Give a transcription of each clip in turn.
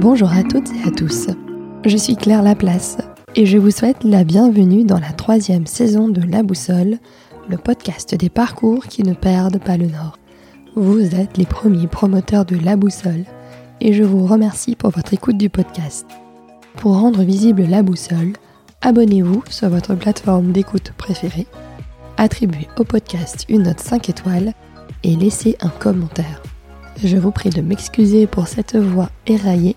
Bonjour à toutes et à tous. Je suis Claire Laplace et je vous souhaite la bienvenue dans la troisième saison de La Boussole, le podcast des parcours qui ne perdent pas le nord. Vous êtes les premiers promoteurs de La Boussole et je vous remercie pour votre écoute du podcast. Pour rendre visible La Boussole, abonnez-vous sur votre plateforme d'écoute préférée, attribuez au podcast une note 5 étoiles et laissez un commentaire. Je vous prie de m'excuser pour cette voix éraillée.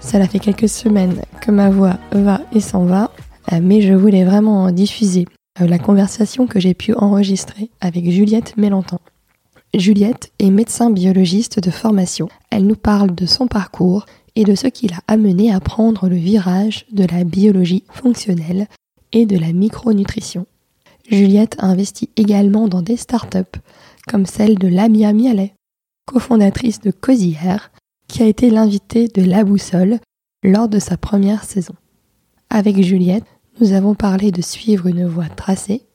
Cela fait quelques semaines que ma voix va et s'en va, euh, mais je voulais vraiment diffuser euh, la conversation que j'ai pu enregistrer avec Juliette Mélentan. Juliette est médecin biologiste de formation. Elle nous parle de son parcours et de ce qui l'a amené à prendre le virage de la biologie fonctionnelle et de la micronutrition. Juliette a investi également dans des startups comme celle de Lamia Mialet, cofondatrice de Cosière, qui a été l'invitée de La Boussole lors de sa première saison. Avec Juliette, nous avons parlé de suivre une voie tracée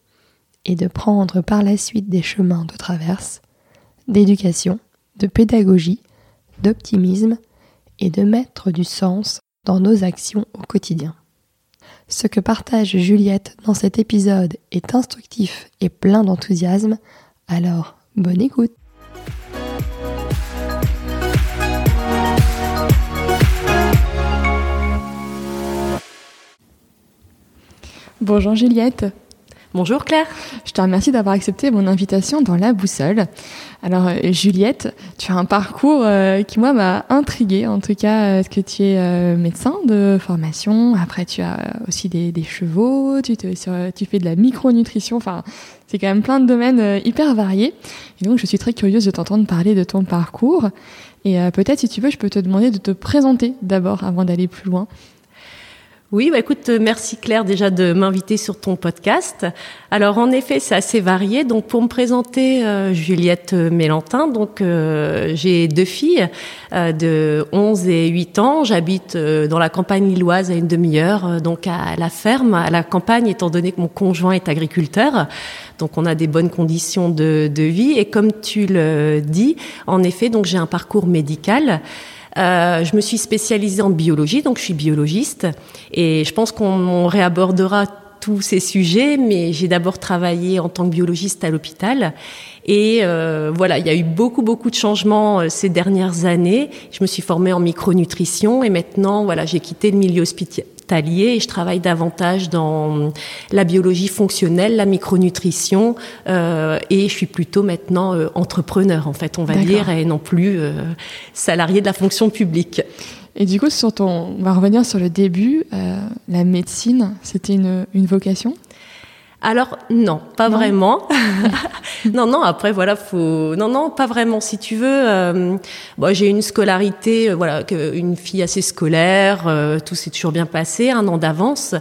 et de prendre par la suite des chemins de traverse, d'éducation, de pédagogie, d'optimisme et de mettre du sens dans nos actions au quotidien. Ce que partage Juliette dans cet épisode est instructif et plein d'enthousiasme, alors bonne écoute Bonjour Juliette. Bonjour Claire. Je te remercie d'avoir accepté mon invitation dans La Boussole. Alors euh, Juliette, tu as un parcours euh, qui moi m'a intriguée. En tout cas, est-ce que tu es euh, médecin de formation? Après, tu as aussi des, chevaux. Tu, tu fais de la micronutrition. Enfin, c'est quand même plein de domaines hyper variés. Et donc, je suis très curieuse de t'entendre parler de ton parcours. Et peut-être, si tu veux, je peux te demander de te présenter d'abord avant d'aller plus loin. Oui, bah écoute, euh, merci Claire déjà de m'inviter sur ton podcast. Alors en effet, c'est assez varié. Donc pour me présenter, euh, Juliette Mélentin, donc euh, j'ai deux filles de 11 et 8 ans. J'habite dans la campagne lilloise à une demi-heure, donc à la ferme, à la campagne, étant donné que mon conjoint est agriculteur. Donc on a des bonnes conditions de, de vie. Et comme tu le dis, en effet, donc j'ai un parcours médical. Euh, je me suis spécialisée en biologie, donc je suis biologiste, et je pense qu'on réabordera tous ces sujets, mais j'ai d'abord travaillé en tant que biologiste à l'hôpital. Et euh, voilà, il y a eu beaucoup, beaucoup de changements euh, ces dernières années. Je me suis formée en micronutrition et maintenant, voilà, j'ai quitté le milieu hospitalier et je travaille davantage dans la biologie fonctionnelle, la micronutrition euh, et je suis plutôt maintenant euh, entrepreneur en fait, on va dire, et non plus euh, salarié de la fonction publique. Et du coup, sur ton, on va revenir sur le début. Euh, la médecine, c'était une, une vocation? Alors non, pas vraiment. non, non. Après, voilà, faut. Non, non, pas vraiment. Si tu veux, euh, j'ai une scolarité, euh, voilà, une fille assez scolaire. Euh, tout s'est toujours bien passé, un an d'avance.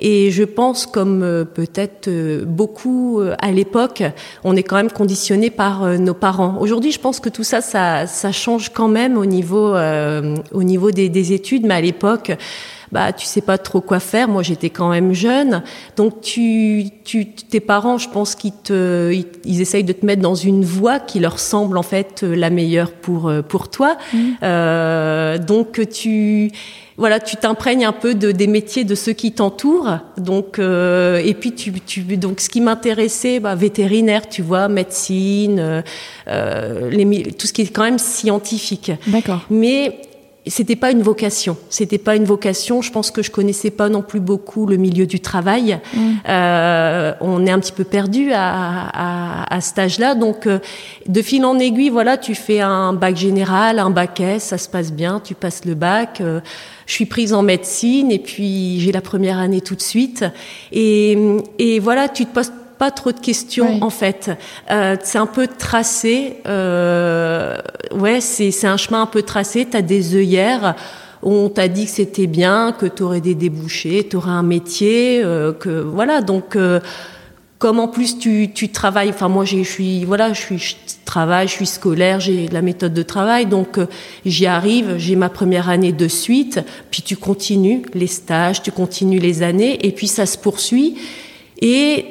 Et je pense, comme euh, peut-être beaucoup à l'époque, on est quand même conditionné par nos parents. Aujourd'hui, je pense que tout ça, ça, ça change quand même au niveau, au niveau des, des études, mais à l'époque bah tu sais pas trop quoi faire. Moi, j'étais quand même jeune, donc tu, tu, tes parents, je pense qu'ils te, ils, essayent de te mettre dans une voie qui leur semble en fait la meilleure pour euh, pour toi. Mmh. Euh, donc tu voilà, tu t'imprègnes un peu de, des métiers de ceux qui t'entourent. Donc, euh, et puis tu, tu, donc ce qui m'intéressait, bah, vétérinaire, tu vois, médecine, euh, euh les, tout ce qui est quand même scientifique. D'accord. Mais c'était pas une vocation. C'était pas une vocation. Je pense que je connaissais pas non plus beaucoup le milieu du travail. Mm. Euh, on est un petit peu perdu à, à, à cet âge-là. Donc, euh, de fil en aiguille, voilà, tu fais un bac général, un bac S, ça se passe bien, tu passes le bac. Euh, je suis prise en médecine et puis j'ai la première année tout de suite. Et, et voilà, tu te poses pas trop de questions en fait. Euh, c'est un peu tracé. Euh, ouais, c'est un chemin un peu tracé. Tu as des œillères. On t'a dit que c'était bien, que tu aurais des débouchés, tu aurais un métier, euh, que voilà. Donc euh, comme en plus tu, tu travailles, enfin moi je suis voilà, je suis je travaille, je suis scolaire, j'ai la méthode de travail, donc euh, j'y arrive, j'ai ma première année de suite, puis tu continues les stages, tu continues les années, et puis ça se poursuit. Et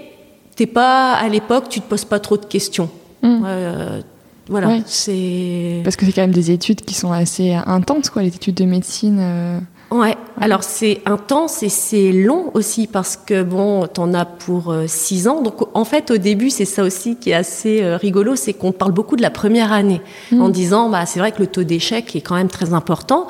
t'es pas à l'époque, tu te poses pas trop de questions. Mm. Euh, Voilà, Ouais. c'est. Parce que c'est quand même des études qui sont assez intenses, quoi, les études de médecine. euh. Ouais, alors c'est intense et c'est long aussi parce que bon, t'en as pour euh, six ans. Donc en fait, au début, c'est ça aussi qui est assez euh, rigolo, c'est qu'on parle beaucoup de la première année en disant, bah c'est vrai que le taux d'échec est quand même très important.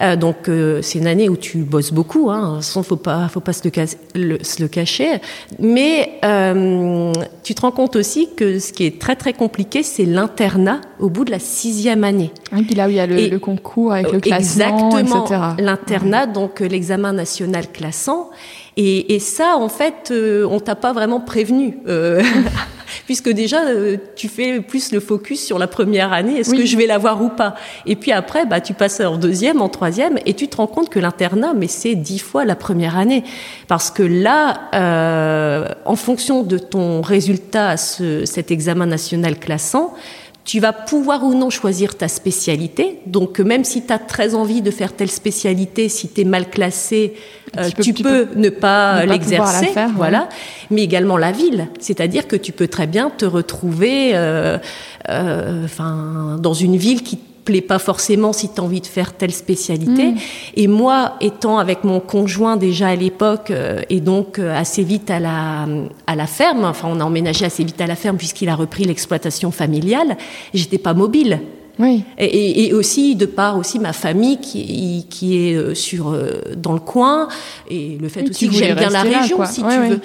Euh, donc euh, c'est une année où tu bosses beaucoup, hein, sans faut pas, faut pas se le, le- se le cacher. Mais euh, tu te rends compte aussi que ce qui est très très compliqué, c'est l'internat au bout de la sixième année. Et puis là où il y a le, Et- le concours avec le classement, Exactement. etc. L'internat, donc euh, l'examen national classant. Et, et ça, en fait, euh, on t'a pas vraiment prévenu. Puisque déjà, euh, tu fais plus le focus sur la première année, est-ce Oui. que je vais l'avoir ou pas? Et puis après, bah, tu passes en deuxième, en troisième, et tu te rends compte que l'internat, mais c'est dix fois la première année. Parce que là, euh, en fonction de ton résultat à ce, cet examen national classant, tu vas pouvoir ou non choisir ta spécialité. Donc, euh, même si tu as très envie de faire telle spécialité, si tu es mal classé, euh, Tu peux- tu, peux, ne pas l'exercer. ouais. voilà. Mais également la ville. C'est-à-dire que tu peux très bien te retrouver euh, euh, enfin, dans une ville qui plaît pas forcément si tu as envie de faire telle spécialité. Mm. Et moi, étant avec mon conjoint déjà à l'époque, euh, et donc euh, assez vite à la, à la ferme, enfin on a emménagé assez vite à la ferme puisqu'il a repris l'exploitation familiale, j'étais pas mobile. Oui. Et, et- et aussi de par aussi ma famille qui, qui est euh, sur euh, dans le coin et le fait Oui, aussi que j'aime bien la là, région si Ouais, tu ouais. veux.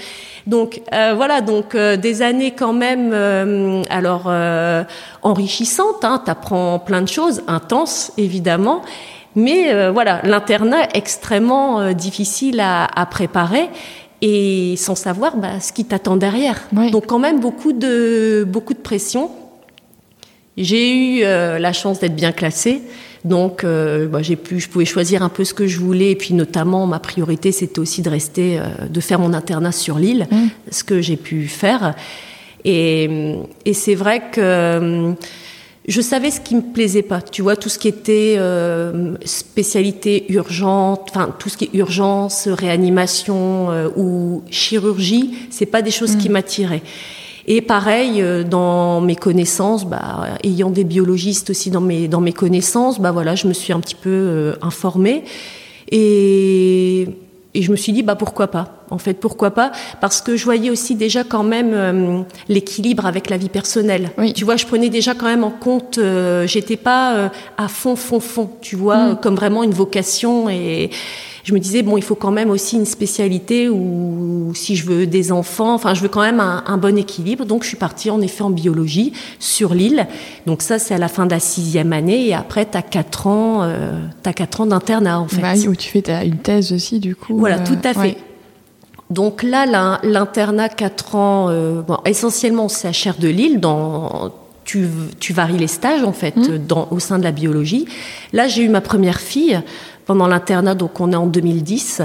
Donc euh, voilà donc euh, des années quand même euh, alors euh, enrichissantes. Hein, T'apprends plein de choses intenses évidemment. Mais euh, voilà, l'internat extrêmement euh, difficile à, à préparer et sans savoir bah, ce qui t'attend derrière. Ouais. Donc quand même beaucoup de beaucoup de pression. J'ai eu euh, la chance d'être bien classée, donc euh, bah, j'ai pu, je pouvais choisir un peu ce que je voulais, et puis notamment ma priorité c'était aussi de rester, euh, de faire mon internat sur l'île, Mm. ce que j'ai pu faire. Et, et c'est vrai que euh, je savais ce qui me plaisait pas. Tu vois, tout ce qui était euh, spécialité urgente, enfin tout ce qui est urgence, réanimation euh, ou chirurgie, c'est pas des choses qui m'attiraient. Et pareil, euh, dans mes connaissances, bah, ayant des biologistes aussi dans mes, dans mes connaissances, bah voilà, je me suis un petit peu euh, informée. Et, et je me suis dit, bah pourquoi pas En fait, pourquoi pas? Parce que je voyais aussi déjà quand même euh, l'équilibre avec la vie personnelle. Oui. Tu vois, je prenais déjà quand même en compte, euh, j'étais pas euh, à fond, fond, fond, tu vois, Mm. comme vraiment une vocation. Et je me disais, bon, il faut quand même aussi une spécialité où si je veux des enfants, enfin, je veux quand même un, un bon équilibre. Donc, je suis partie en effet en biologie sur l'île. Donc, ça, c'est à la fin de la sixième année. Et après, tu as quatre ans, euh, t'as quatre ans d'internat, en fait. Bah où tu fais ta, une thèse aussi, du coup. Voilà, euh, tout à fait. ouais. Donc là, l'in- l'internat 4 ans, euh, bon, essentiellement, c'est à Chair de Lille, dans, tu, tu varies les stages, en fait, Mmh. dans, au sein de la biologie. Là, j'ai eu ma première fille pendant l'internat, donc on est en 2010.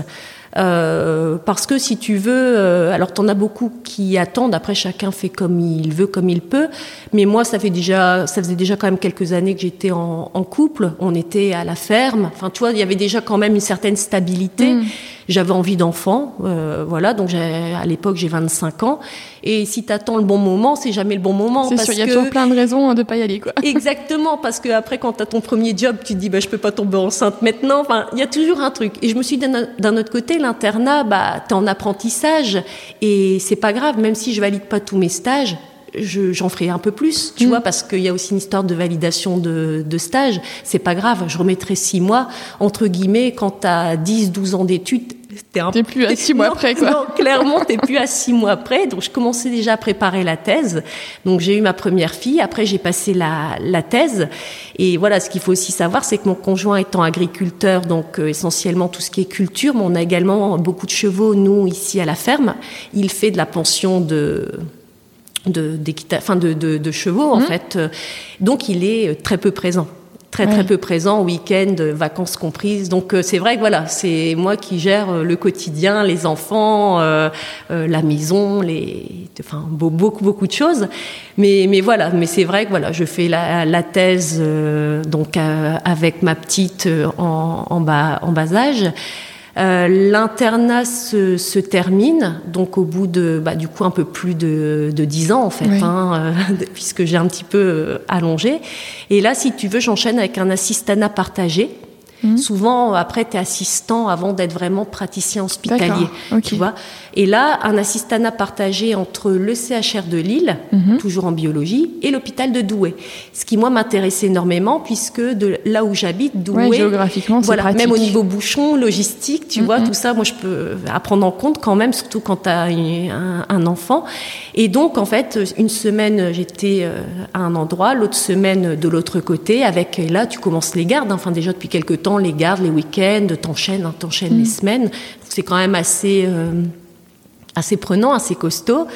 Euh, parce que si tu veux, euh, alors t'en as beaucoup qui attendent. Après, chacun fait comme il veut, comme il peut. Mais moi, ça fait déjà, ça faisait déjà quand même quelques années que j'étais en, couple. On était à la ferme. Enfin, tu vois, il y avait déjà quand même une certaine stabilité. Mm. J'avais envie d'enfant, euh, voilà. Donc à l'époque, j'ai 25 ans. Et si t'attends le bon moment, c'est jamais le bon moment C'est sûr, il y a que toujours plein de raisons hein, de pas y aller, quoi. Exactement, parce que après, quand tu as ton premier job, tu te dis, bah, je peux pas tomber enceinte maintenant. Enfin, il y a toujours un truc. Et je me suis dit, d'un d'un autre côté, l'internat, bah, t'es en apprentissage et c'est pas grave, même si je valide pas tous mes stages. Je- J'en ferai un peu plus, tu Mm. vois, parce qu'il y a aussi une histoire de validation de, de stage. C'est pas grave, je remettrai six mois. Entre guillemets, quand t'as 10, 12 ans d'études, t'es un plus à six mois non, près, quoi. non, clairement, t'es plus à six mois près. Donc, je commençais déjà à préparer la thèse. Donc, j'ai eu ma première fille. Après, j'ai passé la, la thèse. Et voilà, ce qu'il faut aussi savoir, c'est que mon conjoint étant agriculteur, donc euh, essentiellement tout ce qui est culture, mais on a également beaucoup de chevaux, nous, ici à la ferme. Il fait de la pension de de, enfin de, de, de chevaux, en Mhm. fait. Donc, il est euh, très peu présent. Très, très peu présent, week-end, euh, vacances comprises. Donc, euh, c'est vrai que voilà, c'est moi qui gère euh, le quotidien, les enfants, euh, euh, la maison, les, enfin, beau- beaucoup, beaucoup de choses. Mais, mais voilà, mais c'est vrai que voilà, je fais la, la thèse, euh, donc, euh, avec ma petite en, en bas, en bas âge. Euh, l'internat se, se, termine, donc au bout de, bah, du coup, un peu plus de, de 10 ans, en fait, hein, puisque j'ai un petit peu allongé. Et là, si tu veux, j'enchaîne avec un assistanat partagé. Mhm. Souvent, après, tu es assistant avant d'être vraiment praticien hospitalier. Tu vois et là, un assistanat partagé entre le CHR de Lille, mhm. toujours en biologie, et l'hôpital de Douai. Ce qui, moi, m'intéressait énormément, puisque de là où j'habite, Douai. géographiquement, voilà, Même au niveau bouchon, logistique, tu vois, mhm. tout ça, moi, je peux apprendre en compte quand même, surtout quand tu as un, un, enfant. Et donc, en fait, une semaine, j'étais euh, à un endroit, l'autre semaine de l'autre côté, avec, là, tu commences les gardes, enfin, déjà depuis quelques temps, les gardes, les week-ends, t'enchaînes, hein, t'enchaînes les semaines. C'est quand même assez, euh, assez prenant, assez costaud.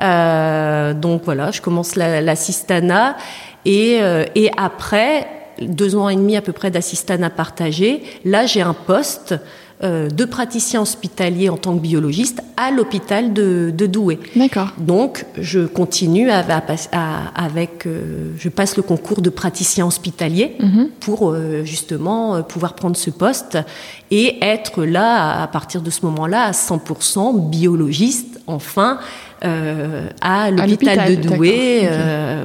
Euh, donc voilà, je commence l'assistana et, euh, et après deux ans et demi à peu près d'assistana partagé, là j'ai un poste de praticien hospitalier en tant que biologiste à l'hôpital de, Douai. D'accord. Donc, je continue à, avec, euh, je passe le concours de praticien hospitalier mhm. pour euh, justement pouvoir prendre ce poste et être là à partir de ce moment-là à 100% biologiste enfin. À l'hôpital de Douai,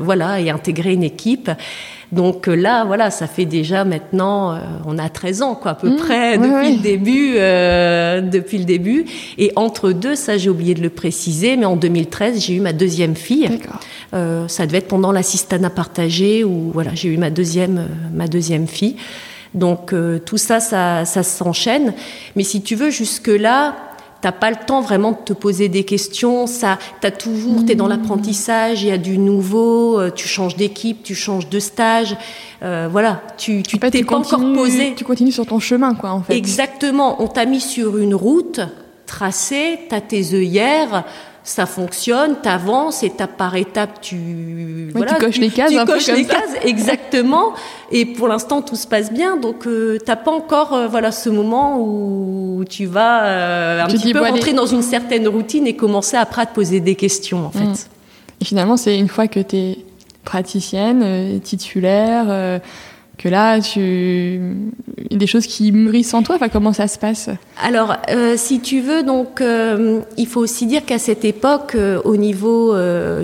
voilà, et intégrer une équipe. Donc euh, là, voilà, ça fait déjà maintenant, euh, on a 13 ans, quoi, à peu mmh. près, depuis le début, euh, depuis le début. Et entre deux, ça, j'ai oublié de le préciser, mais en 2013, j'ai eu ma deuxième fille. Euh, ça devait être pendant l'assistanat partagé où, voilà, j'ai eu ma deuxième, ma deuxième fille. Donc tout ça, ça, ça s'enchaîne. Mais si tu veux, jusque là, t'as pas le temps vraiment de te poser des questions. Ça, t'as toujours, t'es dans l'apprentissage, il y a du nouveau, euh, tu changes d'équipe, tu changes de stage, euh, voilà, tu tu t'es pas encore posé. Tu continues sur ton chemin, quoi, en fait. Exactement. On t'a mis sur une route tracée, t'as tes œillères ça fonctionne, t'avances, étape par étape, tu, voilà, tu coches les cases, tu un coches peu les cases, exactement. Et pour l'instant, tout se passe bien, donc euh, t'as pas encore, euh, voilà, ce moment où tu vas euh, un petit peu rentrer dans une certaine routine et commencer après à te poser des questions, en fait. Mm. Et finalement, c'est une fois que t'es praticienne, titulaire que là, tu... il y a des choses qui mûrissent en toi. Enfin, comment ça se passe? Alors, euh, si tu veux, donc, euh, il faut aussi dire qu'à cette époque, euh, au niveau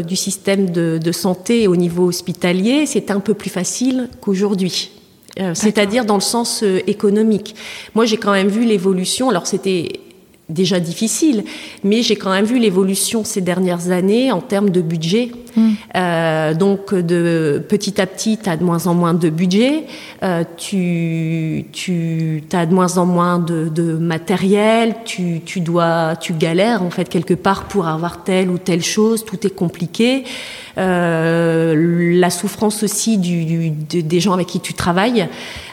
du système de, de, santé, au niveau hospitalier, c'était un peu plus facile qu'aujourd'hui. C'est-à-dire dans le sens économique. Moi, j'ai quand même vu l'évolution. Alors, c'était déjà difficile, mais j'ai quand même vu l'évolution ces dernières années en termes de budget. Mm. Euh, donc de petit à petit, tu as de moins en moins de budget, euh, tu, tu as de moins en moins de, de matériel, tu, tu, dois, tu galères en fait quelque part pour avoir telle ou telle chose, tout est compliqué. Euh, la souffrance aussi du, des gens avec qui tu travailles.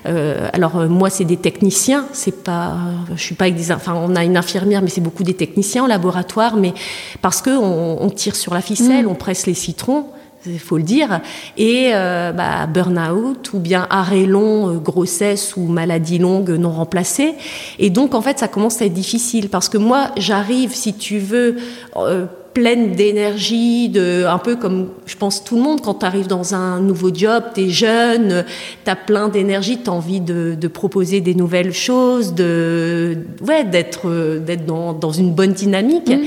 Euh, alors euh, moi, c'est des techniciens, c'est pas, je suis pas avec des, enfin on a une infirmière, mais c'est beaucoup des techniciens en laboratoire, mais parce que on, tire sur la ficelle, mm. on presse les citrons il faut le dire, et euh, bah, burn-out ou bien arrêt long, grossesse ou maladie longue non remplacée. Et donc, en fait, ça commence à être difficile parce que moi, j'arrive, si tu veux, pleine d'énergie, de un peu comme je pense tout le monde quand tu arrives dans un nouveau job, tu es jeune, tu as plein d'énergie, tu as envie de, de, proposer des nouvelles choses, de ouais, d'être d'être dans, dans une bonne dynamique. Mmh.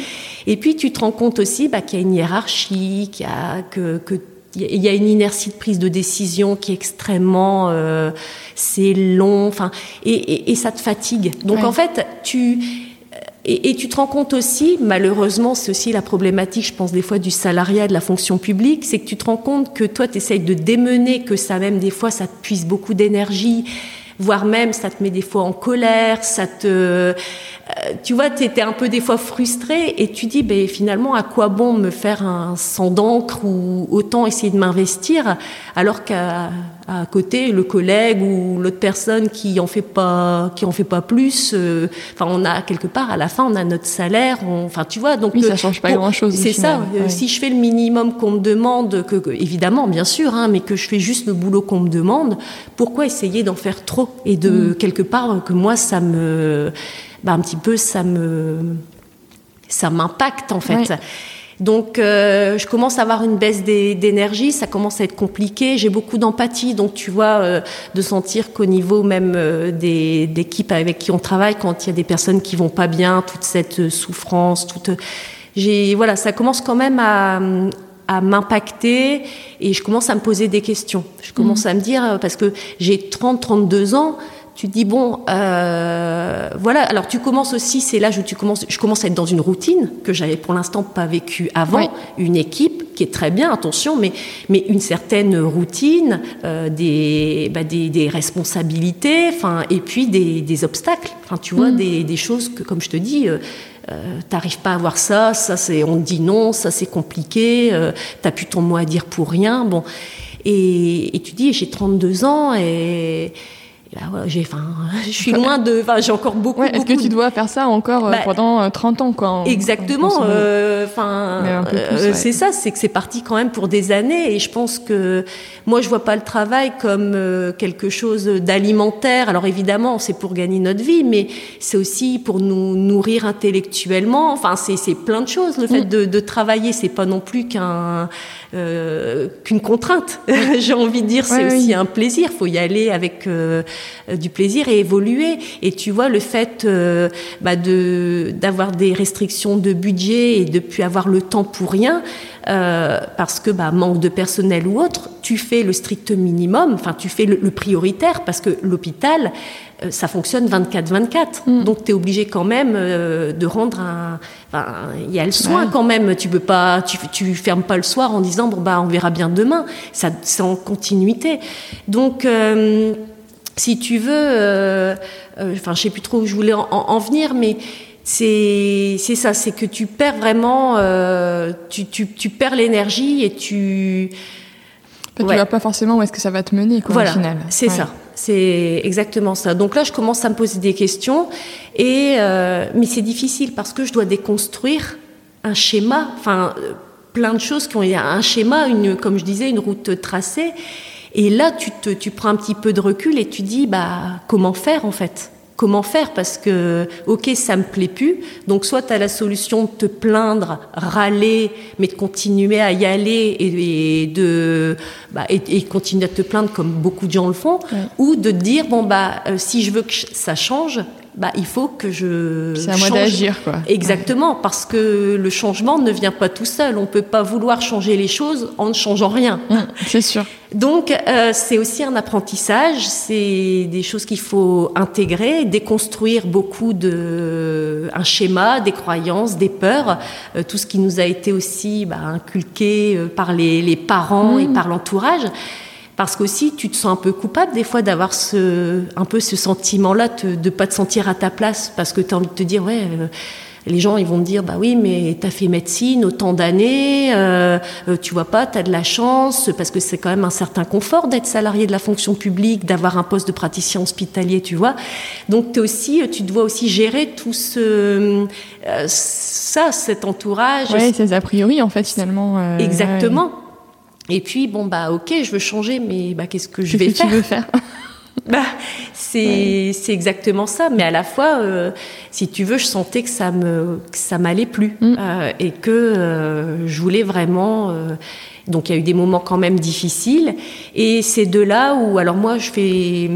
Et puis tu te rends compte aussi bah, qu'il y a une hiérarchie, qu'il y a que, que il y a une inertie de prise de décision qui est extrêmement euh, c'est long enfin et, et, et, ça te fatigue donc en fait tu et, et, tu te rends compte aussi, malheureusement, c'est aussi la problématique, je pense, des fois du salariat, de la fonction publique, c'est que tu te rends compte que toi, tu essayes de démener, que ça même, des fois, ça te puise beaucoup d'énergie, voire même, ça te met des fois en colère, ça te... Euh, tu vois, tu étais un peu des fois frustré et tu dis, ben, finalement, à quoi bon me faire un sang d'encre ou autant essayer de m'investir alors qu'à à côté le collègue ou l'autre personne qui en fait pas qui en fait pas plus euh, enfin on a quelque part à la fin on a notre salaire enfin tu vois donc oui, ça change pas grand chose c'est ça euh, si je fais le minimum qu'on me demande que, évidemment bien sûr hein, mais que je fais juste le boulot qu'on me demande pourquoi essayer d'en faire trop et de mm. quelque part que moi ça me bah, un petit peu ça me ça m'impacte en fait Donc, euh, je commence à avoir une baisse d'énergie, ça commence à être compliqué. J'ai beaucoup d'empathie, donc tu vois, euh, de sentir qu'au niveau même euh, des équipes avec qui on travaille, quand il y a des personnes qui vont pas bien, toute cette souffrance, toute, j'ai, voilà, ça commence quand même à, à m'impacter et je commence à me poser des questions. Je commence mmh. à me dire parce que j'ai 30, 32 ans tu te dis bon, euh, voilà. Alors tu commences aussi, c'est l'âge où tu commences. Je commence à être dans une routine que j'avais pour l'instant pas vécue avant. Une équipe qui est très bien, attention, mais mais une certaine routine, euh, des, bah, des, des responsabilités, enfin et puis des, des obstacles. Enfin tu vois mm. des, des choses que comme je te dis. Euh, euh, t'arrives pas à voir ça, ça c'est, on te dit non, ça c'est compliqué, euh, t'as plus ton mot à dire pour rien, bon. Et, et tu dis, j'ai 32 ans et, j'ai, enfin, je suis loin de, enfin, j'ai encore beaucoup. Est-ce que tu dois faire ça encore euh, bah, pendant 30 euh, ans, quoi Exactement. Euh, enfin, c'est ça, c'est que c'est parti quand même pour des années, et je pense que moi, je vois pas le travail comme quelque chose d'alimentaire. Alors évidemment, c'est pour gagner notre vie, mais c'est aussi pour nous nourrir intellectuellement. Enfin, c'est, plein de choses. Le fait mm. de, de travailler, c'est pas non plus qu'un qu'une contrainte. j'ai envie de dire, c'est aussi un plaisir. Faut y aller avec euh, du plaisir et évoluer. Et tu vois, le fait euh, bah, de d'avoir des restrictions de budget et de plus avoir le temps pour rien, euh, parce que bah, manque de personnel ou autre, tu fais le strict minimum, enfin tu fais le, prioritaire, parce que l'hôpital, ça fonctionne 24-24. Mm. Donc tu es obligé quand même de rendre un... Il y a le soin quand même, tu peux pas, tu, tu fermes pas le soir en disant, bon bah on verra bien demain, ça c'est en continuité. Donc si tu veux, euh, euh, enfin, je sais plus trop où je voulais en, venir, mais c'est c'est ça, c'est que tu perds vraiment, euh, tu, tu, tu, perds l'énergie et tu. Tu ouais. vois pas forcément où est-ce que ça va te mener, quoi, voilà, au final. C'est ça. C'est exactement ça. Donc là, je commence à me poser des questions, et euh, mais c'est difficile parce que je dois déconstruire un schéma, enfin plein de choses qui ont un schéma, une, comme je disais, une route tracée. Et là, tu, te, tu prends un petit peu de recul et tu dis, bah, comment faire en fait? Comment faire? Parce que, ok, ça me plaît plus. Donc, soit tu as la solution de te plaindre, râler, mais de continuer à y aller et, de bah, et, continuer à te plaindre comme beaucoup de gens le font, ou de te dire bon bah euh, si je veux que ça change, bah, il faut que je. C'est à moi d'agir, quoi. Exactement, parce que le changement ne vient pas tout seul. On ne peut pas vouloir changer les choses en ne changeant rien. Mmh, c'est sûr. Donc, euh, c'est aussi un apprentissage. C'est des choses qu'il faut intégrer, déconstruire beaucoup de un schéma, des croyances, des peurs, euh, tout ce qui nous a été aussi bah, inculqué euh, par les, les parents et mmh. par l'entourage parce qu'aussi tu te sens un peu coupable des fois d'avoir ce un peu ce sentiment là de ne pas te sentir à ta place parce que tu as envie de te dire ouais euh, les gens ils vont te dire bah oui mais tu as fait médecine autant d'années euh, euh, tu vois pas tu as de la chance parce que c'est quand même un certain confort d'être salarié de la fonction publique d'avoir un poste de praticien hospitalier tu vois. Donc es aussi tu dois aussi gérer tout ce ça cet entourage. Ouais ces a priori en fait finalement exactement et puis, bon, bah, ok, je veux changer, mais bah, qu'est-ce que je vais que faire tu veux faire bah, c'est c'est exactement ça. Mais à la fois, euh, si tu veux, je sentais que ça me que ça m'allait plus mm. euh, et que euh, je voulais vraiment. Euh, donc il y a eu des moments quand même difficiles. Et c'est de là où alors moi je fais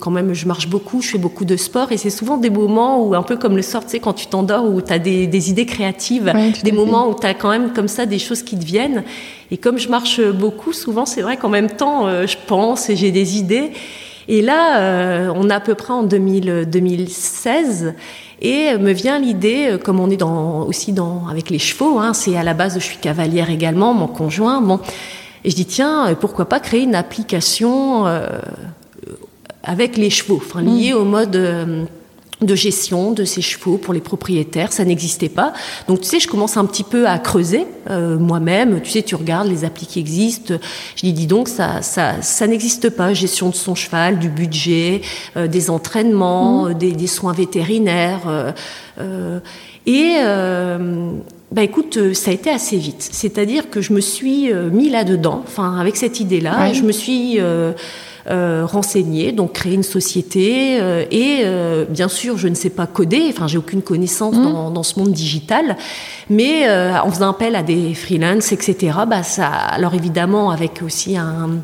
quand même je marche beaucoup, je fais beaucoup de sport. Et c'est souvent des moments où un peu comme le sort, tu sais quand tu t'endors où tu as des, des, idées créatives, des moments où tu as quand même comme ça des choses qui te viennent. Et comme je marche beaucoup souvent, c'est vrai qu'en même temps je pense et j'ai des idées. Et là, euh, on est à peu près en 2000, 2016. Et me vient l'idée, euh, comme on est dans, aussi dans, avec les chevaux, hein, c'est à la base, je suis cavalière également, mon conjoint. Bon, et je dis tiens, euh, pourquoi pas créer une application euh, avec les chevaux, enfin liée mmh. au mode euh, de gestion de ces chevaux pour les propriétaires, ça n'existait pas. Donc tu sais, je commence un petit peu à creuser euh, moi-même. Tu sais, tu regardes les applis qui existent. Je dis dis donc ça ça ça n'existe pas. Gestion de son cheval, du budget, euh, des entraînements, mmh. des, des, soins vétérinaires. Euh, euh et bah écoute, ça a été assez vite. C'est-à-dire que je me suis mis là-dedans, enfin avec cette idée-là, ouais. je me suis renseigner, donc créer une société. et bien sûr, je ne sais pas coder, enfin, j'ai aucune connaissance mmh. dans, dans, ce monde digital, mais en faisant appel à des freelances, etc., bah, ça, alors évidemment, avec aussi un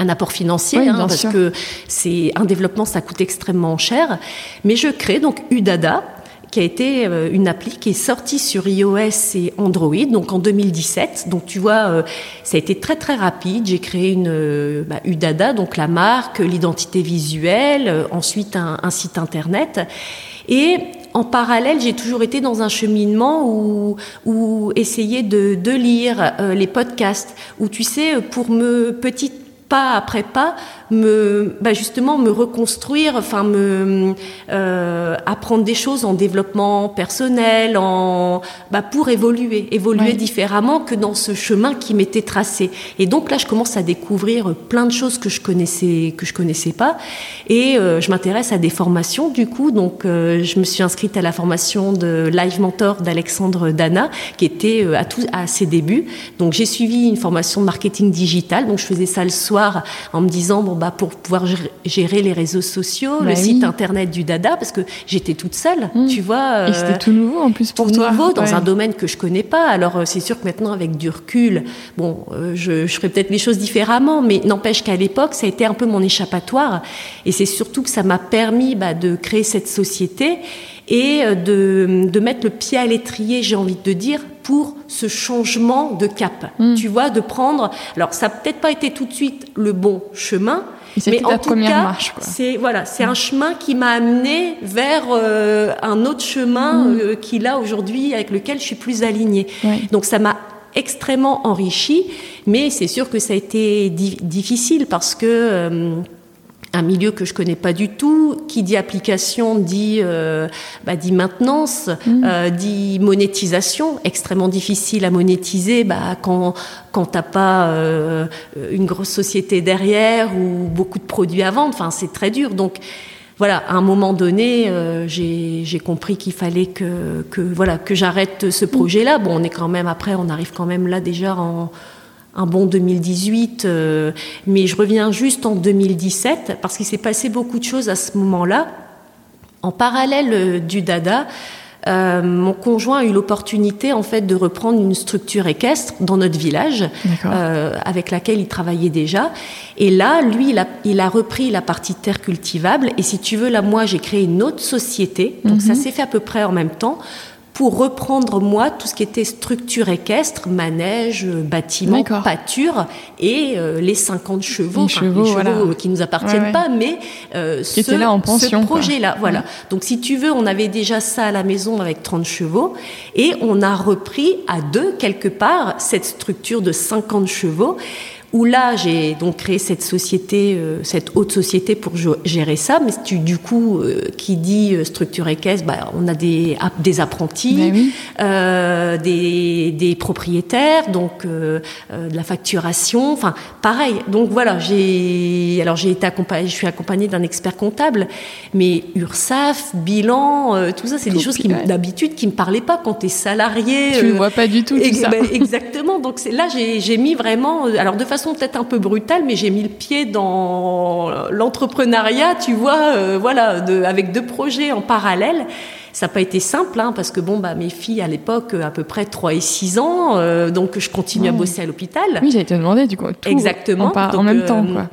un apport financier, hein, parce que c'est un développement, ça coûte extrêmement cher. Mais je crée donc Udada, qui a été euh, une appli qui est sortie sur iOS et Android, donc en 2017. Donc tu vois, euh, ça a été très très rapide. J'ai créé une euh, bah, Udada, donc la marque, l'identité visuelle, ensuite un, un, site internet. Et en parallèle, j'ai toujours été dans un cheminement où, où essayer de, de lire les podcasts, où tu sais, pour me petite pas après pas me bah justement me reconstruire enfin me euh, apprendre des choses en développement personnel en bah, pour évoluer évoluer différemment que dans ce chemin qui m'était tracé. Et donc là je commence à découvrir plein de choses que je connaissais que je connaissais pas. Et euh, je m'intéresse à des formations du coup. Donc euh, je me suis inscrite à la formation de Live Mentor d'Alexandre Dana qui était à tout à ses débuts. Donc j'ai suivi une formation de marketing digital. Donc je faisais ça le soir en me disant bon bah pour pouvoir gérer les réseaux sociaux, bah le site internet du Dada parce que j'étais toute seule, mmh. tu vois. Et c'était tout nouveau en plus pour tout toi. nouveau dans un domaine que je connais pas. Alors euh, c'est sûr que maintenant avec du recul, bon, euh, je, je ferais peut-être les choses différemment, mais n'empêche qu'à l'époque ça a été un peu mon échappatoire et c'est surtout que ça m'a permis bah, de créer cette société et euh, de, de mettre le pied à l'étrier, j'ai envie de dire, pour ce changement de cap. Mm. Tu vois, de prendre. Alors, ça n'a peut-être pas été tout de suite le bon chemin. Mais en tout cas, c'est voilà, c'est un chemin qui m'a amené vers euh, un autre chemin mm. euh, qui là aujourd'hui avec lequel je suis plus alignée. Donc ça m'a extrêmement enrichi, mais c'est sûr que ça a été difficile parce que un milieu que je connais pas du tout, qui dit application dit, euh, bah, dit maintenance, mmh. euh, dit monétisation, extrêmement difficile à monétiser bah, quand, quand tu n'as pas euh, une grosse société derrière ou beaucoup de produits à vendre. Enfin, c'est très dur. Donc, voilà, à un moment donné, euh, j'ai compris qu'il fallait que, que, voilà, que j'arrête ce projet-là. Bon, on est quand même, après, on arrive quand même là déjà en un bon 2018, euh, mais je reviens juste en 2017 parce qu'il s'est passé beaucoup de choses à ce moment-là. En parallèle euh, du Dada, euh, mon conjoint a eu l'opportunité en fait de reprendre une structure équestre dans notre village avec laquelle il travaillait déjà. Et là, lui, il a, il a, repris la partie terre cultivable. Et si tu veux, là, moi, j'ai créé une autre société. Donc ça mhm. s'est fait à peu près en même temps pour reprendre moi tout ce qui était structure équestre, manège, bâtiment, pâture et euh, les 50 chevaux, les chevaux, chevaux qui nous appartiennent pas, mais euh, ce, là en pension, ce projet-là. Voilà. Donc si tu veux, on avait déjà ça à la maison avec 30 chevaux et on a repris à deux quelque part cette structure de 50 chevaux où là j'ai donc créé cette société, euh, cette haute société pour gérer ça. Mais tu, du coup, euh, qui dit euh, structure équestre, bah, on a des, des apprentis, ben des, des, propriétaires, donc de la facturation, enfin pareil. Donc voilà, j'ai alors j'ai été accompagné, je suis accompagnée d'un expert comptable, mais URSAF, bilan, tout ça, c'est des choses qui d'habitude qui me parlaient pas quand tu es salarié. Tu ne vois pas du tout. Tout ça. Ben, exactement. Donc là, j'ai mis vraiment, alors de façon peut-être un peu brutale, mais j'ai mis le pied dans l'entrepreneuriat, tu vois, euh, voilà, de, avec deux projets en parallèle. Ça n'a pas été simple, hein, parce que bon, bah, mes filles à l'époque, à peu près 3 et 6 ans, euh, donc je continue à bosser à l'hôpital. Oui, j'allais te demander du coup. Exactement. En, en même temps, euh, quoi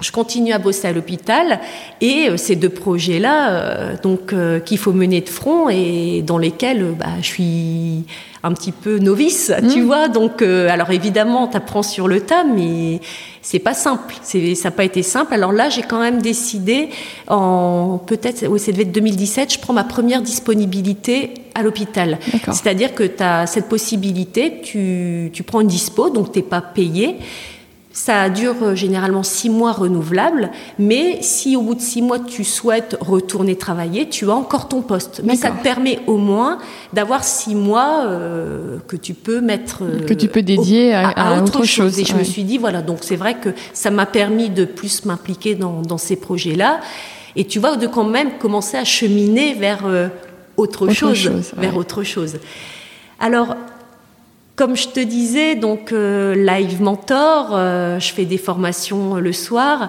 je continue à bosser à l'hôpital et ces deux projets-là, donc qu'il faut mener de front et dans lesquels bah, je suis un petit peu novice, tu mmh. vois. Donc, euh, alors évidemment, tu apprends sur le tas, mais c'est pas simple. C'est, ça n'a pas été simple. Alors là, j'ai quand même décidé, en peut-être, oui, c'est devait être 2017, je prends ma première disponibilité à l'hôpital. C'est-à-dire que tu as cette possibilité, tu, tu prends une dispo, donc t'es pas payé ça dure euh, généralement six mois renouvelables, mais si au bout de six mois tu souhaites retourner travailler, tu as encore ton poste. Mais ça te permet au moins d'avoir six mois euh, que tu peux mettre euh, que tu peux dédier à, autre, chose. Et je me suis dit voilà, donc c'est vrai que ça m'a permis de plus m'impliquer dans, dans, ces projets-là. Et tu vois de quand même commencer à cheminer vers autre, chose, vers autre chose. Alors comme je te disais, donc euh, live mentor, euh, je fais des formations le soir.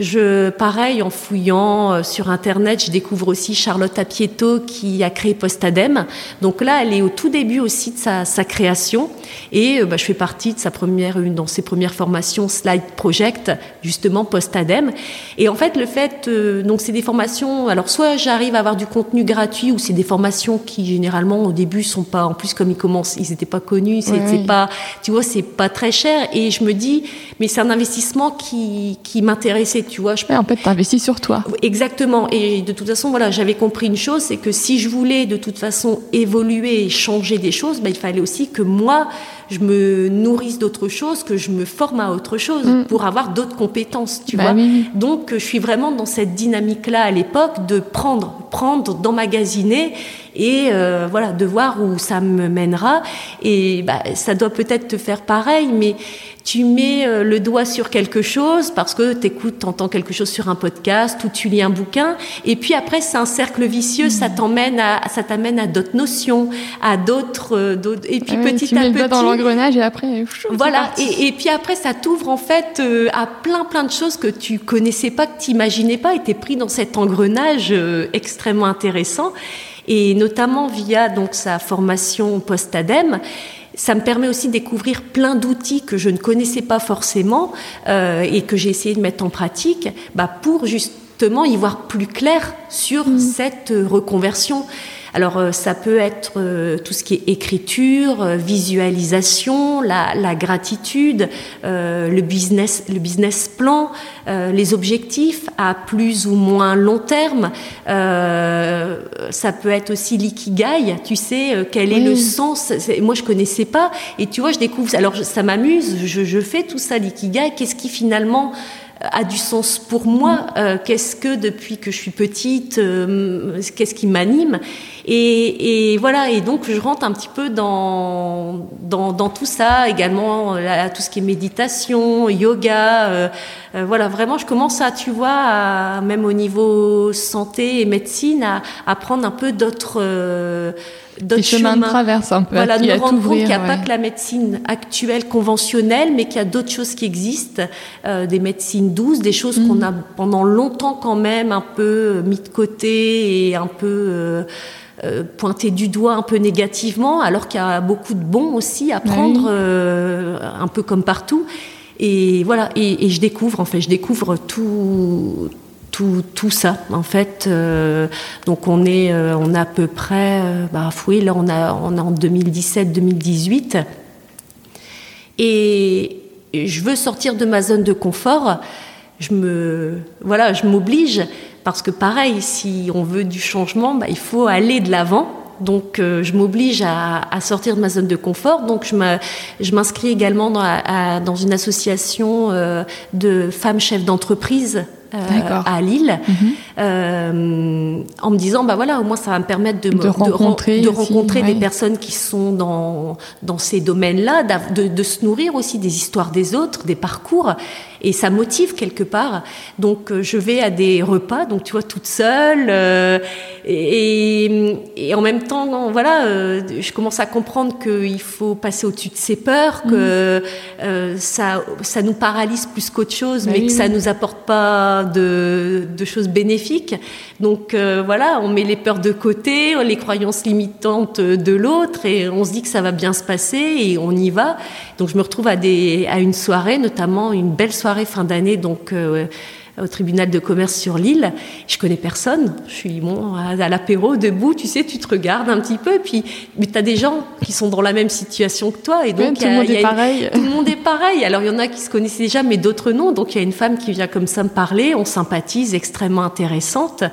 Je, pareil, en fouillant euh, sur Internet, je découvre aussi Charlotte Apieto qui a créé Postadem. Donc là, elle est au tout début aussi de sa, sa création. Et euh, bah, je fais partie de sa première, une dans ses premières formations Slide Project, justement Postadem. Et en fait, le fait, euh, donc c'est des formations. Alors soit j'arrive à avoir du contenu gratuit, ou c'est des formations qui généralement au début sont pas. En plus, comme ils commencent, ils n'étaient pas connus, c'est pas, tu vois, c'est pas très cher. Et je me dis, mais c'est un investissement qui, qui m'intéressait tu vois. Je... en fait, tu investis sur toi. Exactement. Et de toute façon, voilà, j'avais compris une chose, c'est que si je voulais de toute façon évoluer et changer des choses, bah, il fallait aussi que moi, je me nourrisse d'autres choses, que je me forme à autre chose mm. pour avoir d'autres compétences, tu bah vois. Donc, je suis vraiment dans cette dynamique-là à l'époque de prendre, prendre, d'emmagasiner et euh, voilà, de voir où ça me mènera. Et bah, ça doit peut-être te faire pareil, mais tu mets euh, le doigt sur quelque chose parce que tu écoutes, entends quelque chose sur un podcast ou tu lis un bouquin, et puis après c'est un cercle vicieux, ça mmh. t'emmène à, ça t'amène à d'autres notions, à d'autres, euh, et puis petit tu à petit. Et après. voilà, et, et, puis après ça t'ouvre en fait euh, à plein plein de choses que tu connaissais pas, que tu imaginais pas, et t'es pris dans cet engrenage extrêmement intéressant, et notamment via donc sa formation post-ADEME ça me permet aussi de découvrir plein d'outils que je ne connaissais pas forcément euh, et que j'ai essayé de mettre en pratique bah, pour justement y voir plus clair sur mmh. cette reconversion. Alors euh, ça peut être euh, tout ce qui est écriture, euh, visualisation, la, la gratitude, le business, le business plan, les objectifs à plus ou moins long terme. ça peut être aussi l'ikigai, tu sais quel est le sens. Moi je connaissais pas et tu vois je découvre. Alors ça m'amuse, je, je fais tout ça l'ikigai. Qu'est-ce qui finalement a du sens pour moi euh, Qu'est-ce que depuis que je suis petite, euh, qu'est-ce qui m'anime et, voilà. Et donc je rentre un petit peu dans dans, tout ça également, tout ce qui est méditation, yoga. Euh, voilà, vraiment, je commence à, tu vois, même au niveau santé et médecine, à, à prendre un peu d'autres d'autres chemins de traverse un peu. Voilà, nous rendre compte qu'il n'y a pas que la médecine actuelle conventionnelle, mais qu'il y a d'autres choses qui existent, euh, des médecines douces, des choses qu'on mm. a pendant longtemps quand même un peu euh, mis de côté et un peu euh, euh, pointé du doigt un peu négativement, alors qu'il y a beaucoup de bons aussi à prendre, un peu comme partout. Et voilà, et, et, je découvre, en fait, je découvre tout tout, tout ça en fait. Euh, donc on est, euh, on a à peu près, euh, bah, oui, là on a, on est en 2017-2018 et je veux sortir de ma zone de confort. Je me, voilà, je m'oblige parce que pareil, si on veut du changement, bah, il faut aller de l'avant. Donc je m'oblige à, à, sortir de ma zone de confort. Donc je m'inscris également dans, à, dans, une association de femmes chefs d'entreprise euh, à Lille, mhm. euh, en me disant bah voilà au moins ça va me permettre de, de rencontrer, de, rencontrer des personnes qui sont dans dans ces domaines-là, de, de, se nourrir aussi des histoires des autres, des parcours, et ça motive quelque part. Donc euh, je vais à des repas, donc tu vois toute seule, euh, et, et, en même temps voilà, euh, je commence à comprendre qu'il faut passer au-dessus de ses peurs, que mhm. ça ça nous paralyse plus qu'autre chose, bah mais que ça nous apporte pas de, choses bénéfiques. Donc voilà, on met les peurs de côté, les croyances limitantes de l'autre, et on se dit que ça va bien se passer et on y va. Donc je me retrouve à, des, à une soirée, notamment une belle soirée fin d'année, donc euh, au tribunal de commerce sur l'île. Je connais personne. Je suis bon à, l'apéro debout, tu sais, tu te regardes un petit peu, et puis mais tu as des gens qui sont dans la même situation que toi, et donc tout le monde est pareil. Tout le monde est pareil. Alors il y en a qui se connaissaient déjà, mais d'autres non. Donc il y a une femme qui vient comme ça me parler, on sympathise, extrêmement intéressante.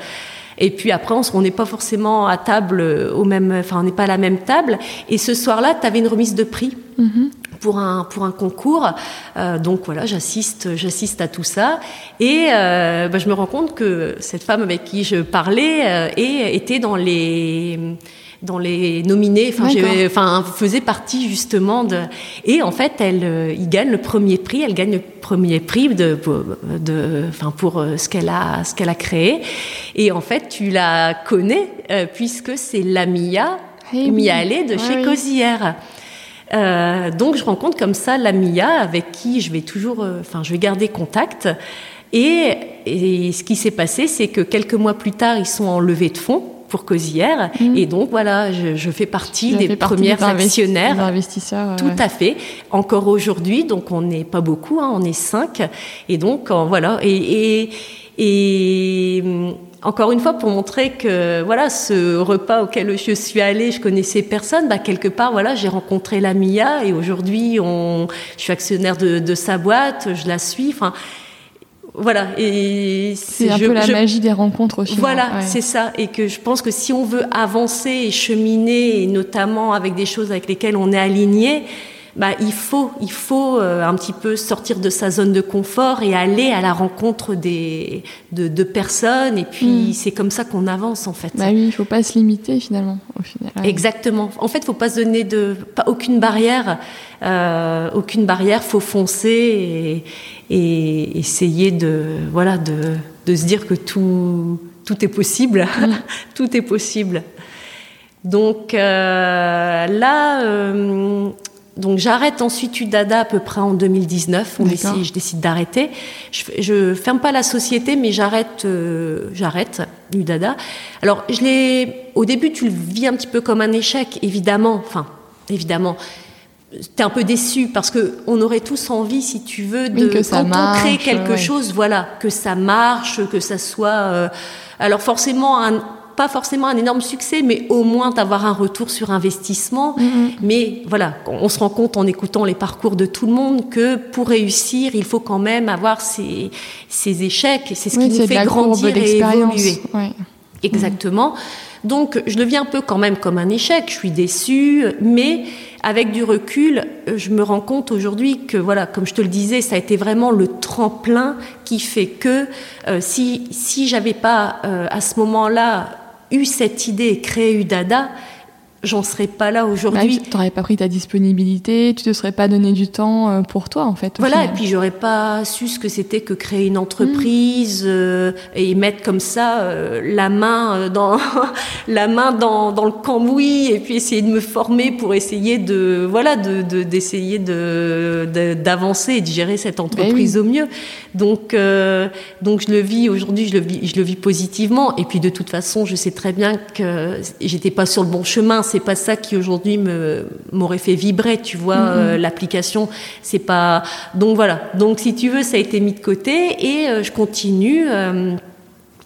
Et puis après, on n'est pas forcément à table au même, enfin, on n'est pas à la même table. Et ce soir-là, tu avais une remise de prix. Mm-hmm pour un pour un concours. Euh, donc voilà, j'assiste j'assiste à tout ça et euh, bah, je me rends compte que cette femme avec qui je parlais euh, et était dans les dans les nominés, enfin, enfin, faisait partie justement de. Et en fait, elle, euh, il gagne le premier prix. Elle gagne le premier prix de, de, enfin, pour euh, ce qu'elle a, ce qu'elle a créé. Et en fait, tu la connais puisque c'est Lamia hey, Mialé de chez Cosière. Euh, donc je rencontre comme ça la Mia avec qui je vais toujours, euh, enfin je vais garder contact. Et, et ce qui s'est passé, c'est que quelques mois plus tard, ils sont en levée de fonds pour Cosière. Mm. Et donc, voilà, je, je fais partie des premières actionnaires. investisseurs. Tout à fait. Encore aujourd'hui, donc on n'est pas beaucoup, hein, on est cinq. Et donc, voilà. Et, et, et encore une fois, pour montrer que voilà, ce repas auquel je suis allée, je connaissais personne. Bah, quelque part, voilà, j'ai rencontré la Mia et aujourd'hui, on, je suis actionnaire de, de sa boîte, je la suis. Enfin, voilà. Et c'est un peu la magie des rencontres aussi. Voilà, c'est ça. Et que je pense que si on veut avancer et cheminer, et notamment avec des choses avec lesquelles on est aligné, bah, il faut, il faut euh, un petit peu sortir de sa zone de confort et aller à la rencontre des, de, de personnes. Et puis, mm. c'est comme ça qu'on avance, en fait. Bah oui, il faut pas se limiter, finalement, au final. Exactement. En fait, il faut pas se donner de, pas, aucune barrière. Euh, aucune barrière, faut foncer et, et, essayer de, voilà, de, de se dire que tout, tout est possible. Mm. tout est possible. Donc euh, là, euh, donc j'arrête ensuite Udada à peu près en 2019. On décide, je décide d'arrêter. Je, je ferme pas la société, mais j'arrête, euh, j'arrête Udada. Alors je l'ai. Au début, tu le vis un petit peu comme un échec, évidemment. Enfin, évidemment. T'es un peu déçu parce que on aurait tous envie, si tu veux, de que ça quand marche, on crée quelque chose, voilà, que ça marche, que ça soit. Euh, alors forcément, un, pas forcément un énorme succès, mais au moins d'avoir un retour sur investissement. Mm-hmm. Mais voilà, on se rend compte en écoutant les parcours de tout le monde que pour réussir, il faut quand même avoir ces, ces échecs. C'est ce qui nous fait grandir et évoluer. Exactement. Donc, je le vis un peu quand même comme un échec. Je suis déçue, mais avec du recul, je me rends compte aujourd'hui que, voilà, comme je te le disais, ça a été vraiment le tremplin qui fait que euh, si si j'avais pas euh, à ce moment-là eu cette idée créé Udada, j'en serais pas là aujourd'hui. Bah, tu n'aurais pas pris ta disponibilité, tu te serais pas donné du temps euh, pour toi en fait. Voilà, et puis j'aurais pas su ce que c'était que créer une entreprise mm. euh, et mettre comme ça euh, la main dans la main dans, dans, le cambouis et puis essayer de me former pour essayer de voilà de d'essayer de, d'avancer et de gérer cette entreprise ben au mieux. Donc donc je le vis aujourd'hui, je le vis je le vis positivement et puis de toute façon, je sais très bien que j'étais pas sur le bon chemin c'est pas ça qui aujourd'hui m'aurait fait vibrer, tu vois, mm-hmm. euh, l'application, c'est pas. Donc voilà. Donc si tu veux, ça a été mis de côté et euh, je continue. Euh,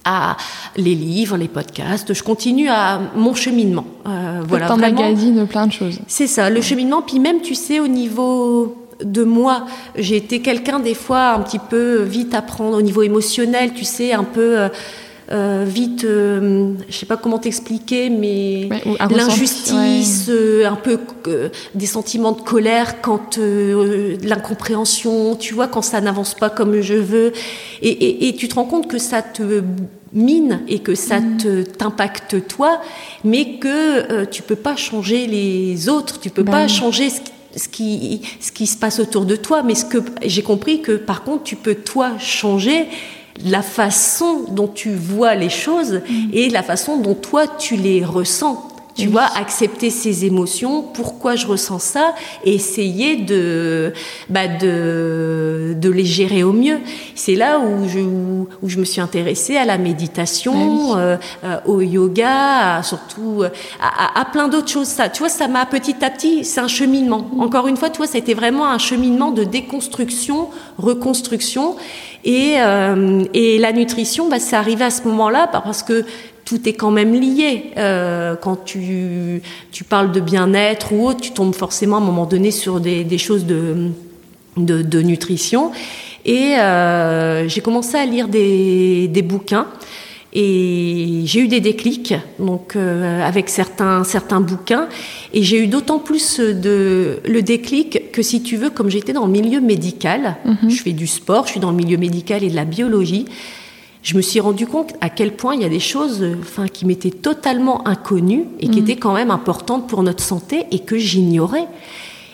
à les livres, les podcasts, je continue à mon cheminement. voilà, magazine, plein de choses. C'est ça, le cheminement. Puis même, tu sais, au niveau de moi. J'ai été quelqu'un des fois un petit peu vite à prendre au niveau émotionnel, tu sais, un peu euh, vite, euh, je sais pas comment t'expliquer, mais l'injustice, euh, un peu des sentiments de colère quand l'incompréhension, tu vois, quand ça n'avance pas comme je veux, et, tu te rends compte que ça te mine et que ça mm. te t'impacte toi, mais que tu peux pas changer les autres, tu peux bah pas changer ce qui ce qui, ce qui se passe autour de toi, mais ce que j'ai compris que par contre tu peux toi changer la façon dont tu vois les choses mm. et la façon dont toi tu les ressens. Tu vois, accepter ces émotions, pourquoi je ressens ça, et essayer de, bah de, de les gérer au mieux. C'est là où je, où je me suis intéressée à la méditation, bah euh, euh, au yoga, surtout à, à, plein d'autres choses. Ça, tu vois, ça m'a petit à petit, c'est un cheminement. Mm. Encore une fois, tu vois, ça a été vraiment un cheminement de déconstruction, reconstruction. Et, euh, et la nutrition, bah, c'est arrivé à ce moment-là parce que tout est quand même lié. Euh, quand tu, tu parles de bien-être ou autre, tu tombes forcément à un moment donné sur des, des choses de, de, de, nutrition. Et euh, j'ai commencé à lire des, des bouquins. Et j'ai eu des déclics, donc euh, avec certains certains bouquins, et j'ai eu d'autant plus de le déclic que si tu veux, comme j'étais dans le milieu médical, mhm. je fais du sport, je suis dans le milieu médical et de la biologie, je me suis rendu compte à quel point il y a des choses, enfin, qui m'étaient totalement inconnues et qui mhm. étaient quand même importantes pour notre santé et que j'ignorais.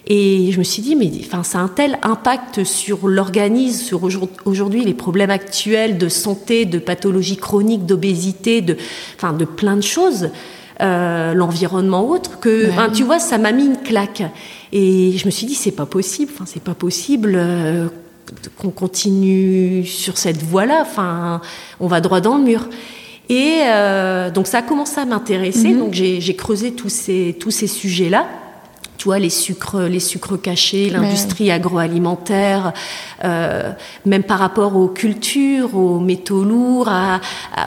Et je me suis dit, mais enfin, ça a un tel impact sur l'organisme, sur aujourd'hui les problèmes actuels de santé, de pathologie chronique, d'obésité, de, enfin, de plein de choses, euh, l'environnement autre, que, tu vois, ça m'a mis une claque. Et je me suis dit, c'est pas possible, enfin, c'est pas possible. Euh, qu'on continue sur cette voie-là. Enfin, on va droit dans le mur. Et euh, donc ça a commencé à m'intéresser. Mhm. Donc j'ai creusé tous ces tous ces sujets-là tu vois, les sucres, les sucres cachés, l'industrie agroalimentaire, euh, même par rapport aux cultures, aux métaux lourds, à,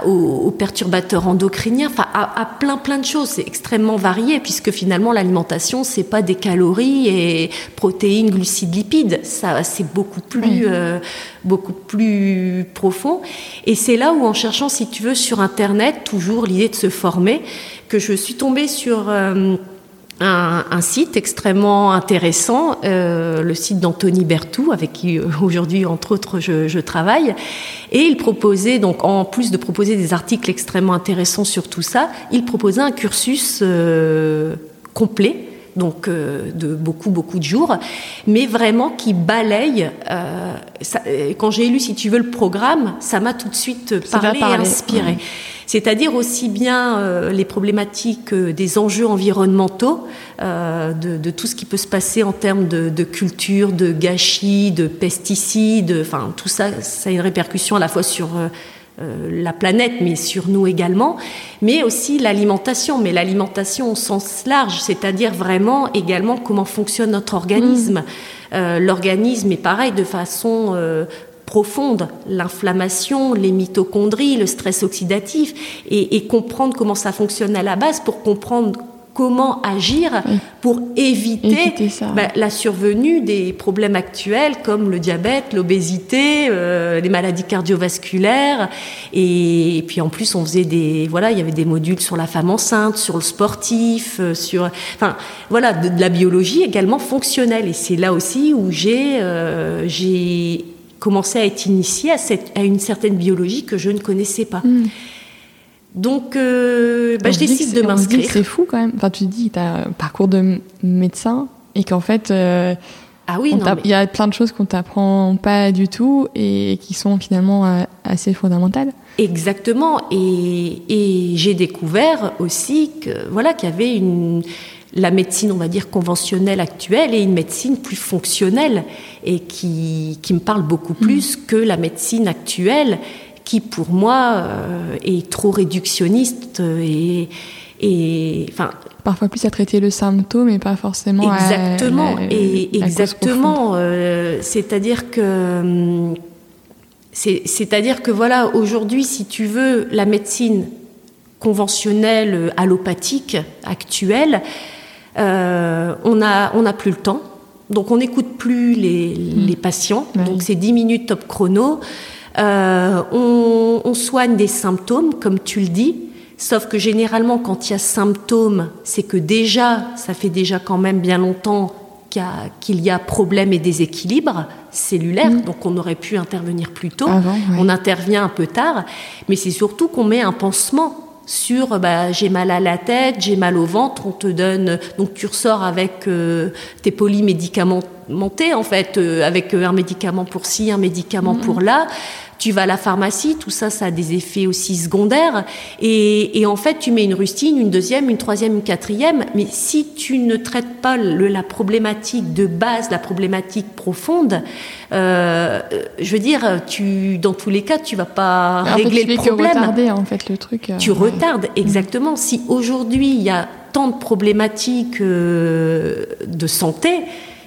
aux, perturbateurs endocriniens, enfin à, plein plein de choses. C'est extrêmement varié puisque finalement l'alimentation c'est pas des calories et protéines, glucides, lipides. Ça c'est beaucoup plus euh, beaucoup plus profond. Et c'est là où en cherchant, si tu veux, sur internet, toujours l'idée de se former, que je suis tombée sur euh, un, site extrêmement intéressant, euh, le site d'Anthony Bertou, avec qui euh, aujourd'hui, entre autres, je, travaille. Et il proposait, donc, en plus de proposer des articles extrêmement intéressants sur tout ça, il proposait un cursus euh, complet donc de beaucoup beaucoup de jours, mais vraiment qui balaye. quand j'ai lu, si tu veux, le programme, ça m'a tout de suite parlé, et inspiré c'est-à-dire aussi bien euh, les problématiques euh, des enjeux environnementaux, euh, de, tout ce qui peut se passer en termes de, culture, de gâchis, de pesticides, enfin tout ça, ça a une répercussion à la fois sur la planète, mais sur nous également, mais aussi l'alimentation, mais l'alimentation au sens large, c'est-à-dire vraiment également comment fonctionne notre organisme. Mmh. L'organisme est pareil de façon profonde, l'inflammation, les mitochondries, le stress oxydatif, et, comprendre comment ça fonctionne à la base pour comprendre comment agir pour éviter, bah, la survenue des problèmes actuels comme le diabète, l'obésité, euh, les maladies cardiovasculaires. Et, puis en plus, on faisait des, voilà, il y avait des modules sur la femme enceinte, sur le sportif, euh, sur, enfin, voilà, de, la biologie également fonctionnelle. Et c'est là aussi où j'ai, euh, j'ai commencé à être initiée à, cette, à, une certaine biologie que je ne connaissais pas. Hmm. Donc, euh, bah, je décide de m'inscrire. C'est fou quand même. Enfin, tu dis, tu as un parcours de médecin et qu'en fait, euh, ah oui, il y a plein de choses qu'on t'apprend pas du tout et qui sont finalement euh, assez fondamentales. Exactement. Et, et j'ai découvert aussi que voilà qu'il y avait une la médecine, on va dire, conventionnelle actuelle et une médecine plus fonctionnelle et qui, qui me parle beaucoup mm. plus que la médecine actuelle qui, pour moi, euh, est trop réductionniste et, et enfin, parfois plus à traiter le symptôme et pas forcément exactement et exactement euh, c'est-à-dire que c'est-à-dire que voilà aujourd'hui si tu veux la médecine conventionnelle allopathique actuelle euh, on n'a on a plus le temps, donc on n'écoute plus les, les patients. Donc c'est 10 minutes top chrono. Euh, on, on, soigne des symptômes, comme tu le dis. Sauf que généralement, quand il y a symptômes, c'est que déjà, ça fait déjà quand même bien longtemps qu'il y, a problème et déséquilibre cellulaire, hmm. donc on aurait pu intervenir plus tôt. On intervient un peu tard, mais c'est surtout qu'on met un pansement sur bah, j'ai mal à la tête, j'ai mal au ventre, on te donne donc tu ressors avec euh, tes polymédicamentés en fait, euh, avec euh, un médicament pour ci, un médicament pour là tu vas à la pharmacie, tout ça, ça a des effets aussi secondaires. Et, en fait, tu mets une rustine, une deuxième, une troisième, une quatrième. Mais si tu ne traites pas la problématique de base, la problématique profonde, euh, je veux dire, tu, dans tous les cas, tu vas pas régler le problème. retarder en fait le truc. Euh, tu retardes exactement. Si aujourd'hui il y a tant de problématiques euh, de santé,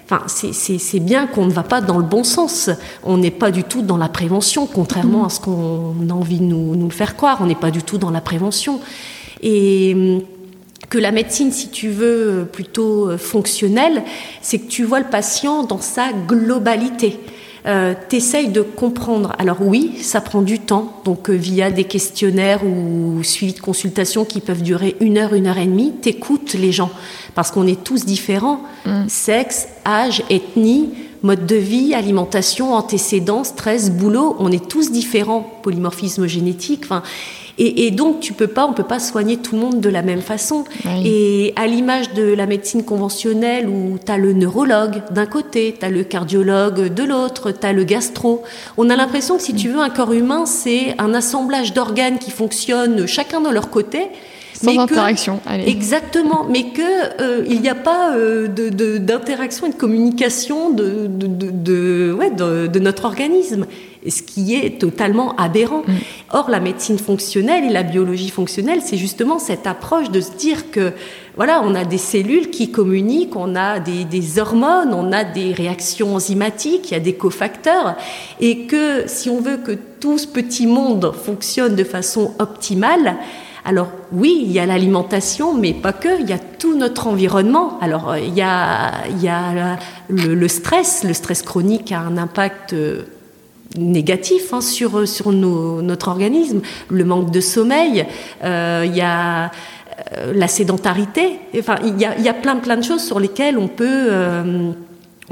Enfin, c'est bien qu'on ne va pas dans le bon sens. On n'est pas du tout dans la prévention, contrairement à ce qu'on a envie de nous, le faire croire. On n'est pas du tout dans la prévention. Et hum, que la médecine, si tu veux, plutôt euh, fonctionnelle, c'est que tu vois le patient dans sa globalité euh, t'essayes de comprendre. Alors oui, ça prend du temps, donc euh, via des questionnaires ou suivi de consultations qui peuvent durer une heure, une heure et demie, t'écoutes les gens, parce qu'on est tous différents, mm. sexe, âge, ethnie, mode de vie, alimentation, antécédents, stress, boulot, on est tous différents, polymorphisme génétique, enfin, et, donc, tu peux pas, on peut pas soigner tout le monde de la même façon. Et à l'image de la médecine conventionnelle où tu as le neurologue d'un côté, tu as le cardiologue de l'autre, tu as le gastro, on a l'impression que si tu veux, un corps humain, c'est un assemblage d'organes qui fonctionnent chacun de leur côté Sans interaction. Allez. Exactement, mais que il n'y a pas d'interaction et de communication de, de, ouais, de, notre organisme ce qui est totalement aberrant. Mm. Or, la médecine fonctionnelle et la biologie fonctionnelle, c'est justement cette approche de se dire que, voilà, on a des cellules qui communiquent, on a des, hormones, on a des réactions enzymatiques, il y a des cofacteurs, et que si on veut que tout ce petit monde fonctionne de façon optimale, alors oui, il y a l'alimentation, mais pas que, il y a tout notre environnement. Alors il y a, il y a le, stress, le stress chronique a un impact euh, négatif hein, sur, sur notre organisme, le manque de sommeil, euh, il y a euh, la sédentarité, enfin il y a, plein plein de choses sur lesquelles on peut euh,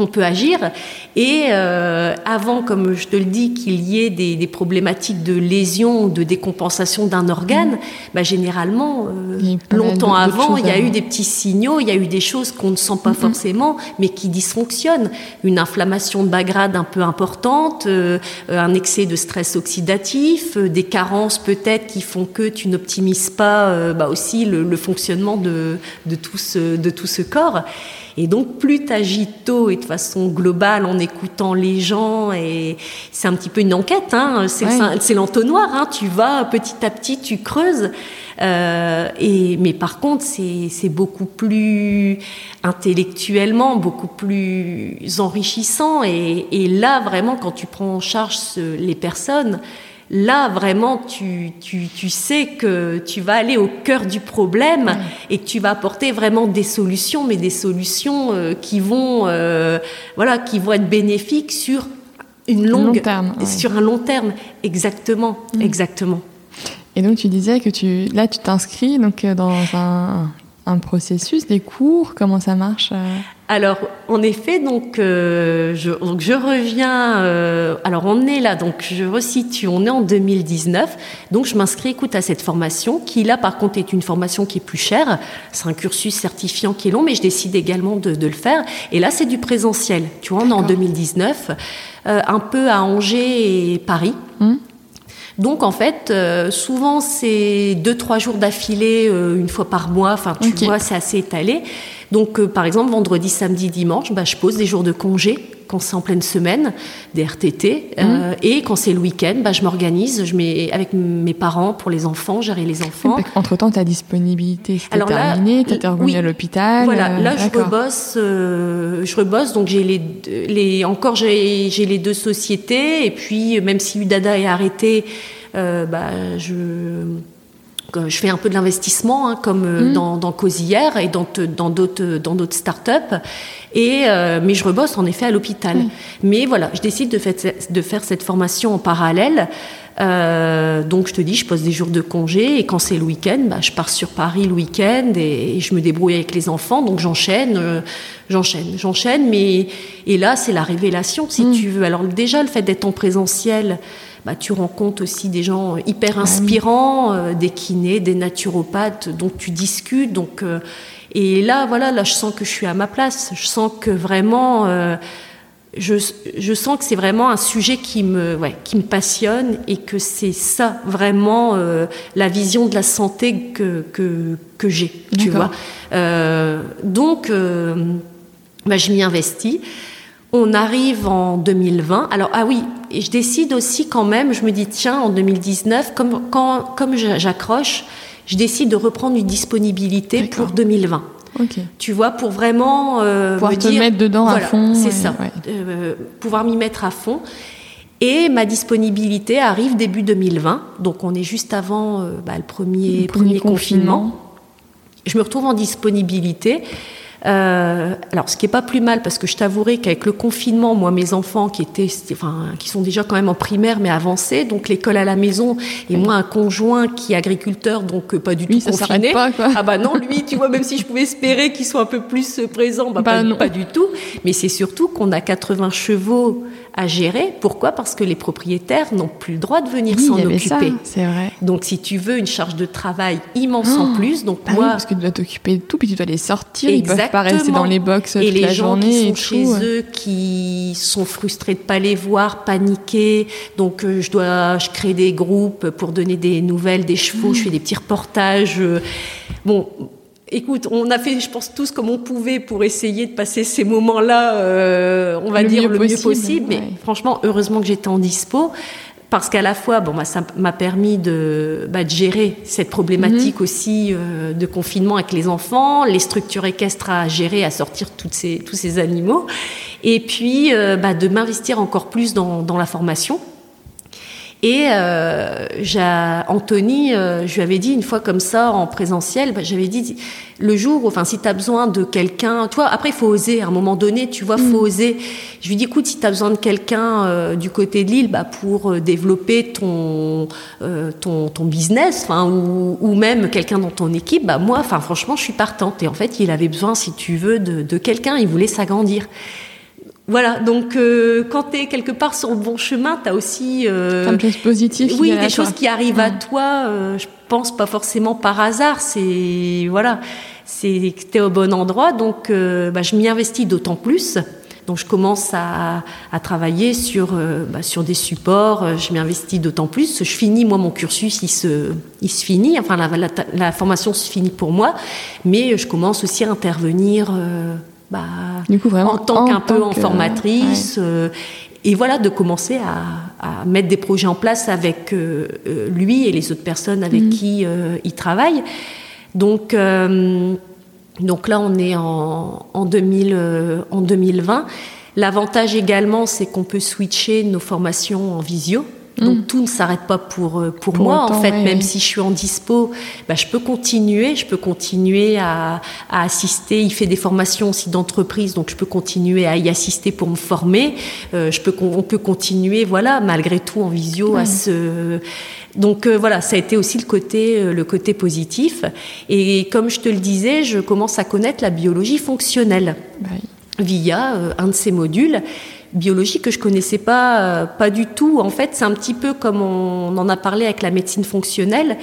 on peut agir. Et euh, avant, comme je te le dis, qu'il y ait des, des, problématiques de lésion, de décompensation d'un organe, mmh. bah, généralement, euh, longtemps avant, il y a eu des petits signaux, il y a eu des choses qu'on ne sent pas mmh. forcément, mais qui dysfonctionnent. Une inflammation de bas grade un peu importante, euh, un excès de stress oxydatif, euh, des carences peut-être qui font que tu n'optimises pas euh, bah, aussi le, le, fonctionnement de, de, tout ce, de tout ce corps. Et donc, plus tu agis tôt et de façon globale en écoutant les gens, et c'est un petit peu une enquête, hein, c'est l'entonnoir, hein, tu vas petit à petit, tu creuses. Euh, et, mais par contre, c'est beaucoup plus intellectuellement, beaucoup plus enrichissant. Et, et, là, vraiment, quand tu prends en charge les personnes, Là, vraiment, tu, tu, tu, sais que tu vas aller au cœur du problème et que tu vas apporter vraiment des solutions, mais des solutions euh, qui vont, euh, voilà, qui vont être bénéfiques sur une longue, sur un long terme. Exactement, mm. exactement. Et donc tu disais que tu, là, tu t'inscris donc euh, dans un, un processus, des cours Comment ça marche Alors, en effet, donc, euh, je, donc je reviens. Euh, alors, on est là, donc je resitue. On est en 2019, donc je m'inscris, écoute, à cette formation qui, là, par contre, est une formation qui est plus chère. C'est un cursus certifiant qui est long, mais je décide également de, le faire. Et là, c'est du présentiel. Tu vois, on est en 2019, un peu à Angers et Paris. Hum. Donc en fait, euh, souvent c'est deux trois jours d'affilée, euh, une fois par mois. Enfin, tu vois, c'est assez étalé. Donc euh, par exemple, vendredi, samedi, dimanche, bah, je pose des jours de congé quand c'est en pleine semaine, des RTT, mhm. euh, et quand c'est le week-end, bah, je m'organise, je mets avec mes parents pour les enfants, gérer les enfants. Entre temps, ta disponibilité c'était terminée, tu as revenu à l'hôpital. Voilà, là je rebosse, je rebosse, donc j'ai les, les encore j'ai les deux sociétés, et puis même si Udada est arrêté, euh, bah, je je fais un peu de l'investissement, hein, comme euh, mmh. dans, dans Cosière et dans d'autres dans d'autres startups. Et euh, mais je rebosse en effet à l'hôpital. Mmh. Mais voilà, je décide de, faire, de faire cette formation en parallèle. Euh, donc je te dis, je pose des jours de congé et quand c'est le week-end, bah, je pars sur Paris le week-end et, je me débrouille avec les enfants. Donc j'enchaîne, euh, j'enchaîne, j'enchaîne. Mais et là, c'est la révélation, si mmh. tu veux. Alors déjà, le fait d'être en présentiel. Bah, tu rencontres aussi des gens hyper ah inspirants, euh, des kinés, des naturopathes, dont tu discutes. Donc, euh, et là, voilà, là, je sens que je suis à ma place. Je sens que vraiment, euh, je, je, sens que c'est vraiment un sujet qui me, ouais, qui me passionne et que c'est ça vraiment la vision de la santé que que, que j'ai. Tu vois. donc, bah, je m'y investis. On arrive en 2020. Alors, ah oui, et je décide aussi quand même, je me dis, tiens, en 2019, comme, quand, comme j'accroche, je décide de reprendre une disponibilité pour 2020. Tu vois, pour vraiment euh, pouvoir te mettre dedans à fond. C'est ça, euh, pouvoir m'y mettre à fond. Et ma disponibilité arrive début 2020, donc on est juste avant euh, bah, le premier, premier, confinement. Je me retrouve en disponibilité. Euh, alors, ce qui est pas plus mal, parce que je t'avouerai qu'avec le confinement, moi, mes enfants qui étaient, enfin, qui sont déjà quand même en primaire mais avancés, donc l'école à la maison, et moi un conjoint qui est agriculteur, donc euh, pas du tout confiné. Pas, quoi. Ah bah non, lui, tu vois, même si je pouvais espérer qu'il soit un peu plus euh, présent, bah, bah pas, pas, du tout. Mais c'est surtout qu'on a 80 chevaux à gérer. Pourquoi? Parce que les propriétaires n'ont plus le droit de venir s'en occuper. C'est vrai. Donc, si tu veux une charge de travail immense en oh, plus, donc bah moi, parce que tu dois t'occuper de tout, puis tu dois les sortir. Exactement. Ils peuvent pas rester dans les box et les gens qui sont chez eux, qui sont frustrés de pas les voir, paniqués. Donc, euh, je dois, je crée des groupes pour donner des nouvelles des chevaux. Je fais des petits reportages. Euh, bon Écoute, on a fait, je pense, tous comme on pouvait pour essayer de passer ces moments-là, euh, on va dire, le mieux possible. Mais franchement, heureusement que j'étais en dispo. Parce qu'à la fois, bon, bah, ça m'a permis de, bah, de, gérer cette problématique mhm. aussi euh, de confinement avec les enfants, les structures équestres à gérer, à sortir toutes ces, tous ces animaux, et puis euh, bah, de m'investir encore plus dans, dans la formation et euh, Anthony, euh, je lui avais dit une fois comme ça en présentiel, bah, j'avais dit le jour, enfin si tu as besoin de quelqu'un, toi après il faut oser à un moment donné, tu vois, faut mm. oser. Je lui dis écoute, si tu as besoin de quelqu'un euh, du côté de l'île bah, pour euh, développer ton, ton, ton business, enfin ou, ou même quelqu'un dans ton équipe, bah moi, enfin franchement, je suis partante. Et en fait, il avait besoin, si tu veux, de, de quelqu'un, il voulait s'agrandir. Voilà, donc euh, quand tu es quelque part sur le bon chemin, tu as aussi... Euh, Plein de choses positives. Oui, des choses qui arrivent à toi, euh, je pense pas forcément par hasard, c'est... Voilà, c'est que tu es au bon endroit, donc euh, bah, je m'y investis d'autant plus. Donc je commence à, à travailler sur, euh, bah, sur des supports, je m'y investis d'autant plus. Je finis, moi, mon cursus, il se, il se finit, enfin la, la, la formation se finit pour moi, mais je commence aussi à intervenir bah, en tant qu'un peu en formatrice. Euh, et voilà, de commencer à, mettre des projets en place avec euh, euh, lui et les autres personnes avec mm. qui il travaille. Donc, donc là, on est en, en, 2000, en 2020. L'avantage également, c'est qu'on peut switcher nos formations en visio. Donc mm. tout ne s'arrête pas pour euh, pour, moi en fait, même si je suis en dispo, bah, je peux continuer, je peux continuer à, à assister. Il fait des formations aussi d'entreprise, donc je peux continuer à y assister pour me former. Euh, je peux on peut continuer, voilà, malgré tout en visio à se donc euh, voilà, ça a été aussi le côté, euh, le côté positif. Et comme je te le disais, je commence à connaître la biologie fonctionnelle bah via un de ces modules biologie que je connaissais pas, euh, pas du tout. En fait, c'est un petit peu comme on en a parlé avec la médecine fonctionnelle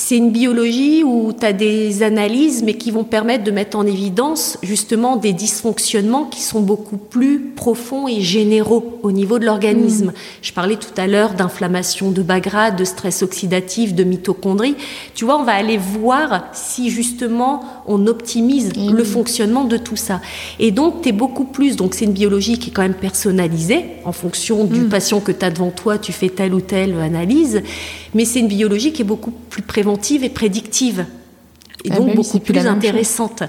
c'est une biologie où tu as des analyses, mais qui vont permettre de mettre en évidence justement des dysfonctionnements qui sont beaucoup plus profonds et généraux au niveau de l'organisme. Mm. Je parlais tout à l'heure d'inflammation de bas grade, de stress oxydatif, de mitochondrie. Tu vois, on va aller voir si justement on optimise le fonctionnement de tout ça. Et donc, tu es beaucoup plus, donc c'est une biologie qui est quand même personnalisée en fonction du mm. patient que tu as devant toi, tu fais telle ou telle analyse, mais c'est une biologie qui est beaucoup plus préventive et prédictive et ah donc beaucoup plus, intéressante.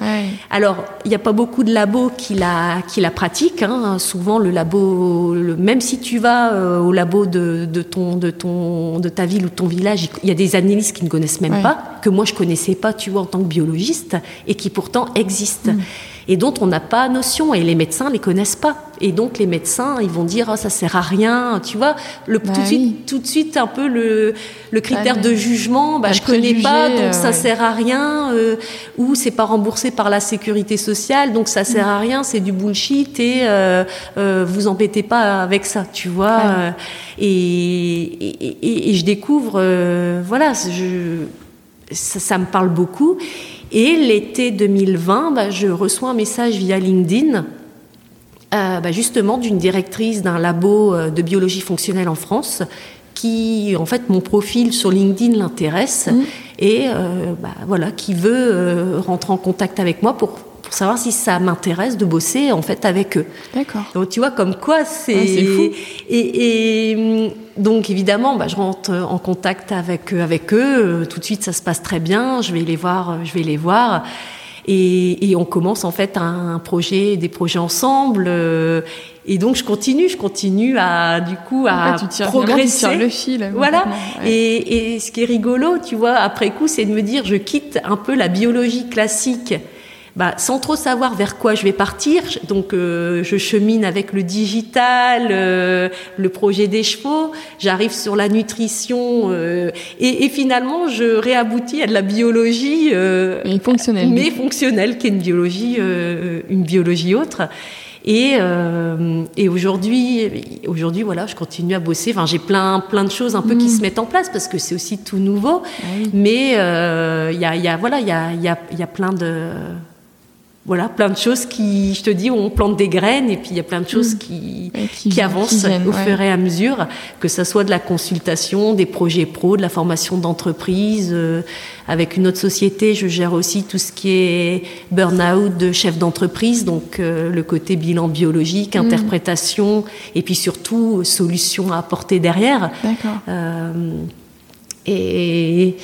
Alors, il n'y a pas beaucoup de labos qui la, qui la pratiquent. Hein. Souvent, le labo, même si tu vas euh, au labo de, de, ton, de, ton, de ta ville ou ton village, il y a des analystes qui ne connaissent même pas, que moi je connaissais pas, tu vois, en tant que biologiste, et qui pourtant existent. Mm et dont on n'a pas notion et les médecins les connaissent pas. Et donc les médecins, ils vont dire oh, ça sert à rien, tu vois. Le, bah tout, de suite, tout de suite un peu le, le critère de jugement, bah, je connais pas donc ça sert à rien euh, ou c'est pas remboursé par la sécurité sociale donc ça sert à mm. rien, c'est du bullshit et euh, euh, vous embêtez pas avec ça, tu vois. Et, et, et, je découvre, voilà, je, ça, ça me parle beaucoup. Et l'été 2020, bah, je reçois un message via LinkedIn, euh, bah, justement d'une directrice d'un labo euh, de biologie fonctionnelle en France, qui, en fait, mon profil sur LinkedIn l'intéresse mmh. et euh, bah, voilà, qui veut rentrer en contact avec moi pour pour savoir si ça m'intéresse de bosser en fait avec eux. D'accord. Donc tu vois comme quoi c'est fou. Et, hum, donc évidemment, bah, je rentre en contact avec avec eux. Tout de suite, ça se passe très bien. Je vais les voir. Je vais les voir. Et, on commence en fait un, projet, des projets ensemble. Et donc je continue, je continue à du coup à tu progresser. Bien, tu le fil. Voilà. Et, et ce qui est rigolo, tu vois, après coup, c'est de me dire, je quitte un peu la biologie classique bah, sans trop savoir vers quoi je vais partir. Donc, euh, je chemine avec le digital, euh, le projet des chevaux. J'arrive sur la nutrition euh, et, et, finalement, je réaboutis à de la biologie mais fonctionnelle, mais fonctionnelle, qui est une biologie, une biologie autre. Et, euh, et aujourd'hui, aujourd'hui, voilà, je continue à bosser. Enfin, j'ai plein, plein de choses un peu qui Mm. se mettent en place parce que c'est aussi tout nouveau. Ah oui. Mais euh, il y, a, il y a, voilà, il y a, il y, a, il y a plein de, voilà, plein de choses qui, je te dis, on plante des graines et puis il y a plein de choses qui, Ouais, qui, qui- avancent qui viennent, au ouais. fur et à mesure, que ce soit de la consultation, des projets pro, de la formation d'entreprise. euh, avec une autre société, je gère aussi tout ce qui est burn-out de chef d'entreprise, donc euh, le côté bilan biologique, Mhm. interprétation, et puis surtout solutions à apporter derrière. D'accord. Euh, et, et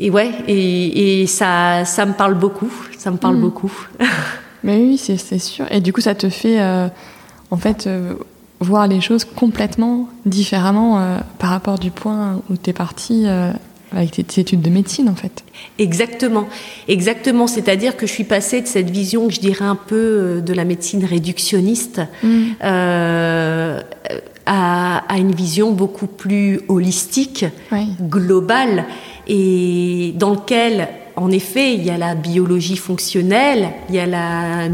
ouais, et, et ça, ça me parle beaucoup. Ça me parle Mhm. beaucoup. Mais oui, c'est sûr. Et du coup, ça te fait, euh, en fait, euh, voir les choses complètement différemment euh, par rapport du point où tu es parti avec tes, tes études de médecine, en fait. Exactement, exactement. C'est-à-dire que je suis passée de cette vision, je dirais un peu de la médecine réductionniste, euh, à, à une vision beaucoup plus holistique, Oui. globale, et dans lequel, en effet, il y a la biologie fonctionnelle, il y a la,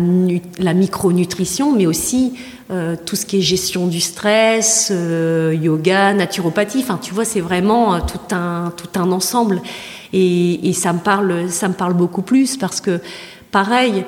la micronutrition, mais aussi euh, tout ce qui est gestion du stress, euh, yoga, naturopathie. Enfin, tu vois, c'est vraiment euh, tout un tout un ensemble. Et, et ça me parle, ça me parle beaucoup plus parce que, pareil,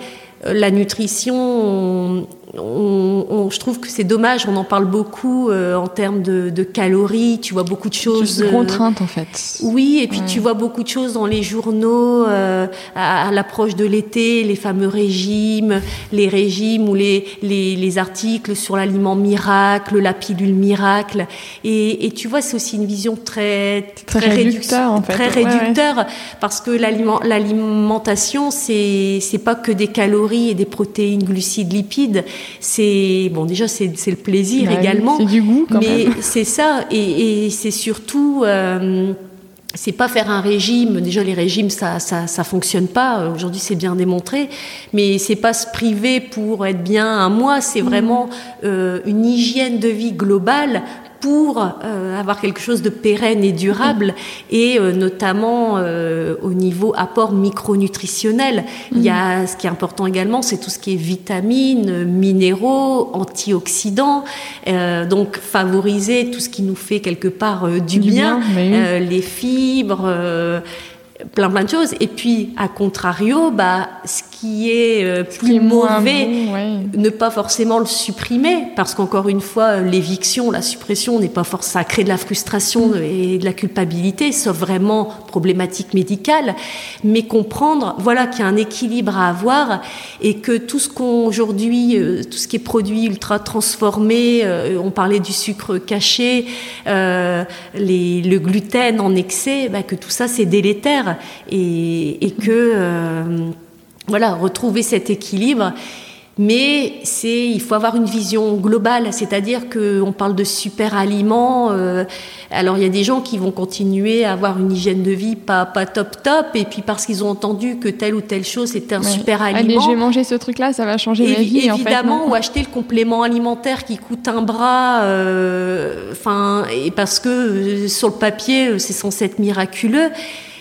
euh, la nutrition, on- on- on- je trouve que c'est dommage. On en parle beaucoup euh, en termes de, de calories. Tu vois beaucoup de choses. Juste euh, contrainte, en fait. oui, et puis Ouais. tu vois beaucoup de choses dans les journaux euh, à, à l'approche de l'été, les fameux régimes, les régimes ou les, les, les articles sur l'aliment miracle, la pilule miracle. Et, et tu vois, c'est aussi une vision très Très réduc- réducteur, en fait. Très Ouais, ouais. réducteur, parce que l'aliment- l'alimentation, c'est c'est pas que des calories et des protéines, glucides, lipides. C'est bon, déjà c'est le plaisir Bah également. C'est du goût, quand Mais c'est ça, et, et c'est surtout, euh, c'est pas faire un régime. Déjà, les régimes, ça, ça, ça fonctionne pas. Aujourd'hui, c'est bien démontré. Mais c'est pas se priver pour être bien un mois. C'est vraiment euh, une hygiène de vie globale pour euh, avoir quelque chose de pérenne et durable, et euh, notamment euh, au niveau apport micronutritionnel. Il y a ce qui est important également, c'est tout ce qui est vitamines, minéraux, antioxydants, euh, donc favoriser tout ce qui nous fait quelque part euh, du, Du bien, bien, oui. euh, les fibres. Plein plein de choses. Et puis à contrario bah ce qui est euh, plus qui est moins mauvais bon, ouais. ne pas forcément le supprimer, parce qu'encore une fois, l'éviction, la suppression n'est pas forcément, ça crée de la frustration et de la culpabilité, sauf vraiment problématique médicale, mais comprendre, voilà, qu'il y a un équilibre à avoir et que tout ce qu'on aujourd'hui, euh, tout ce qui est produit ultra transformé, euh, on parlait du sucre caché, les, le gluten en excès, bah, que tout ça c'est délétère et, et que euh, voilà, retrouver cet équilibre. Mais c'est, il faut avoir une vision globale, c'est-à-dire que on parle de super aliments. euh, alors il y a des gens qui vont continuer à avoir une hygiène de vie pas pas top top, et puis parce qu'ils ont entendu que telle ou telle chose c'était un Ouais. super Allez, aliment. je vais manger ce truc-là, ça va changer ma vie. en fait, évidemment, ou acheter le complément alimentaire qui coûte un bras, euh, enfin, et parce que euh, sur le papier, c'est censé être miraculeux.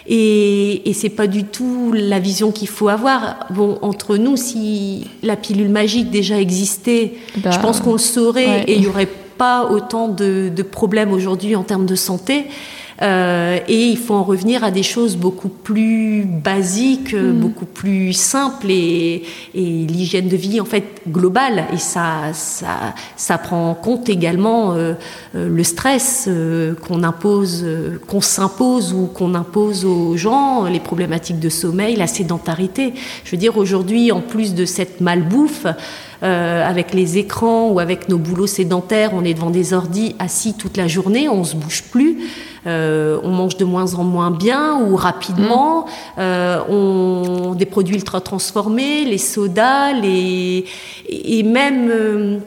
Et, et c'est pas du tout la vision qu'il faut avoir. Bon, entre nous, si la pilule magique déjà existait, Bah, je pense qu'on le saurait ouais. et il y aurait pas autant de, de problèmes aujourd'hui en termes de santé. Euh, et il faut en revenir à des choses beaucoup plus basiques, Mm. beaucoup plus simples et, et l'hygiène de vie en fait globale. Et ça, ça, ça prend en compte également euh, euh, le stress euh, qu'on impose, qu'on s'impose ou qu'on impose aux gens, les problématiques de sommeil, la sédentarité. Je veux dire aujourd'hui, en plus de cette malbouffe. Euh, avec les écrans ou avec nos boulots sédentaires, on est devant des ordis assis toute la journée, on se bouge plus, euh, on mange de moins en moins bien ou rapidement, euh, on des produits ultra transformés, les sodas, les et même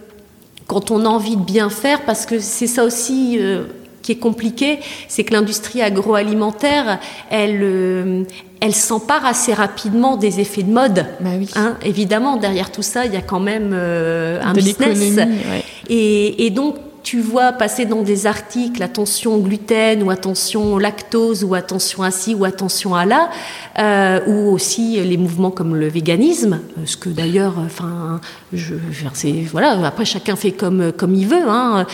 quand on a envie de bien faire, parce que c'est ça aussi euh, qui est compliqué, c'est que l'industrie agroalimentaire, elle, euh, elle s'empare assez rapidement des effets de mode. Bah oui. Hein, évidemment, derrière tout ça, il y a quand même euh, un de business. l'économie, ouais. Et, et donc, tu vois passer dans des articles attention gluten ou attention lactose ou attention à ci ou attention à là, euh, ou aussi les mouvements comme le véganisme, ce que d'ailleurs, enfin, je, voilà, après chacun fait comme comme il veut, hein,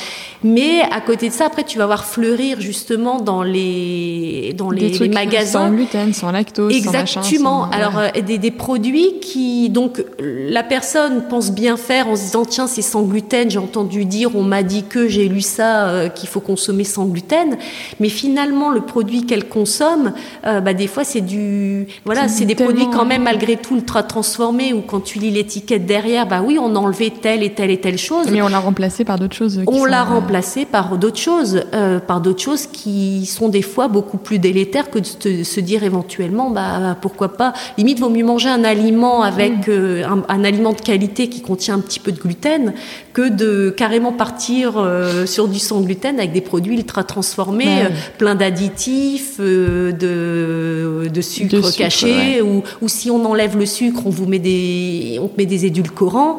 mais à côté de ça, après tu vas voir fleurir justement dans les dans les, magasins sans gluten, sans lactose, exactement. Alors euh, des, des produits qui donc la personne pense bien faire en se disant tiens c'est sans gluten, j'ai entendu dire, on m'a dit que j'ai lu ça, euh, qu'il faut consommer sans gluten. Mais finalement, le produit qu'elle consomme, euh, bah, des fois, c'est du, voilà, c'est des produits quand même malgré tout ultra transformés. Ou quand tu lis l'étiquette derrière, bah oui, on a enlevé telle et telle et telle chose. Mais on l'a remplacé par d'autres choses. On l'a euh, remplacé par d'autres choses, par d'autres choses qui sont des fois beaucoup plus délétères que de se dire éventuellement, bah pourquoi pas. Limite, vaut mieux manger un aliment avec un, un, aliment de qualité qui contient un petit peu de gluten que de carrément partir euh, sur du sans gluten avec des produits ultra transformés, bah euh, plein d'additifs, euh, de, de, sucre caché, ou, ou, si on enlève le sucre, on vous met des, on met des édulcorants,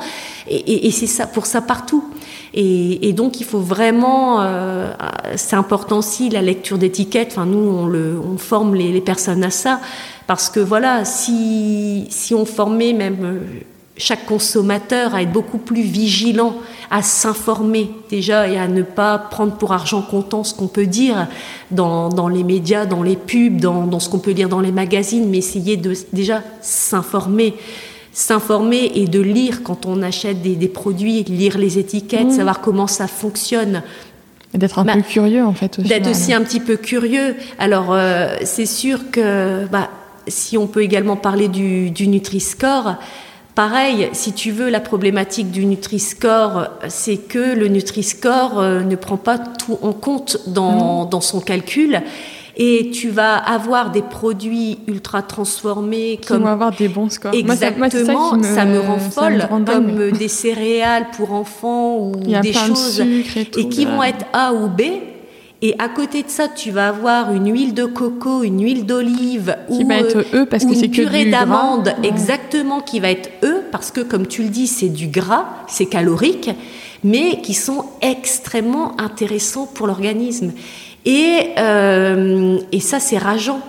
et, et, c'est ça pour ça partout. Et, et, donc il faut vraiment, c'est important aussi la lecture d'étiquettes. Enfin nous on, le, on forme les, les, personnes à ça parce que voilà si si on formait même chaque consommateur à être beaucoup plus vigilant, à s'informer déjà et à ne pas prendre pour argent comptant ce qu'on peut dire dans, dans, les médias, dans les pubs, dans, dans ce qu'on peut lire dans les magazines, mais essayer de déjà s'informer s'informer et de lire quand on achète des, des produits, lire les étiquettes, mmh. savoir comment ça fonctionne. D'être un bah, peu curieux en fait. D'être aussi un petit peu curieux. Alors euh, c'est sûr que bah, si on peut également parler du, du Nutri-Score, Pareil, si tu veux, la problématique du Nutri-Score, c'est que le Nutri-Score euh, ne prend pas tout en compte dans, dans, son calcul. Et tu vas avoir des produits ultra transformés qui vont avoir des bons scores. Exactement, ça, me, ça, me, rend folle, comme des céréales pour enfants ou des choses et, et, qui vont être A ou B et à côté de ça, tu vas avoir une huile de coco, une huile d'olive ou, va être E parce que c'est une purée d'amande, exactement, qui va être E parce que, comme tu le dis, c'est du gras, c'est calorique, mais qui sont extrêmement intéressants pour l'organisme. Et, euh, et ça, c'est rageant.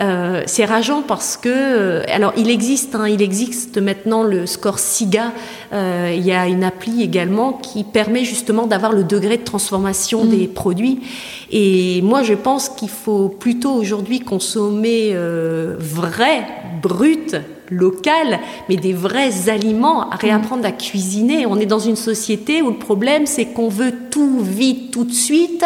Euh, c'est rageant parce que, euh, alors, il existe, hein, il existe maintenant le score SIGA. Euh, il y a une appli également qui permet justement d'avoir le degré de transformation mm. des produits. Et moi, je pense qu'il faut plutôt aujourd'hui consommer euh, vrai, brut, local, mais des vrais aliments, réapprendre à cuisiner. On est dans une société où le problème, c'est qu'on veut tout vite, tout de suite,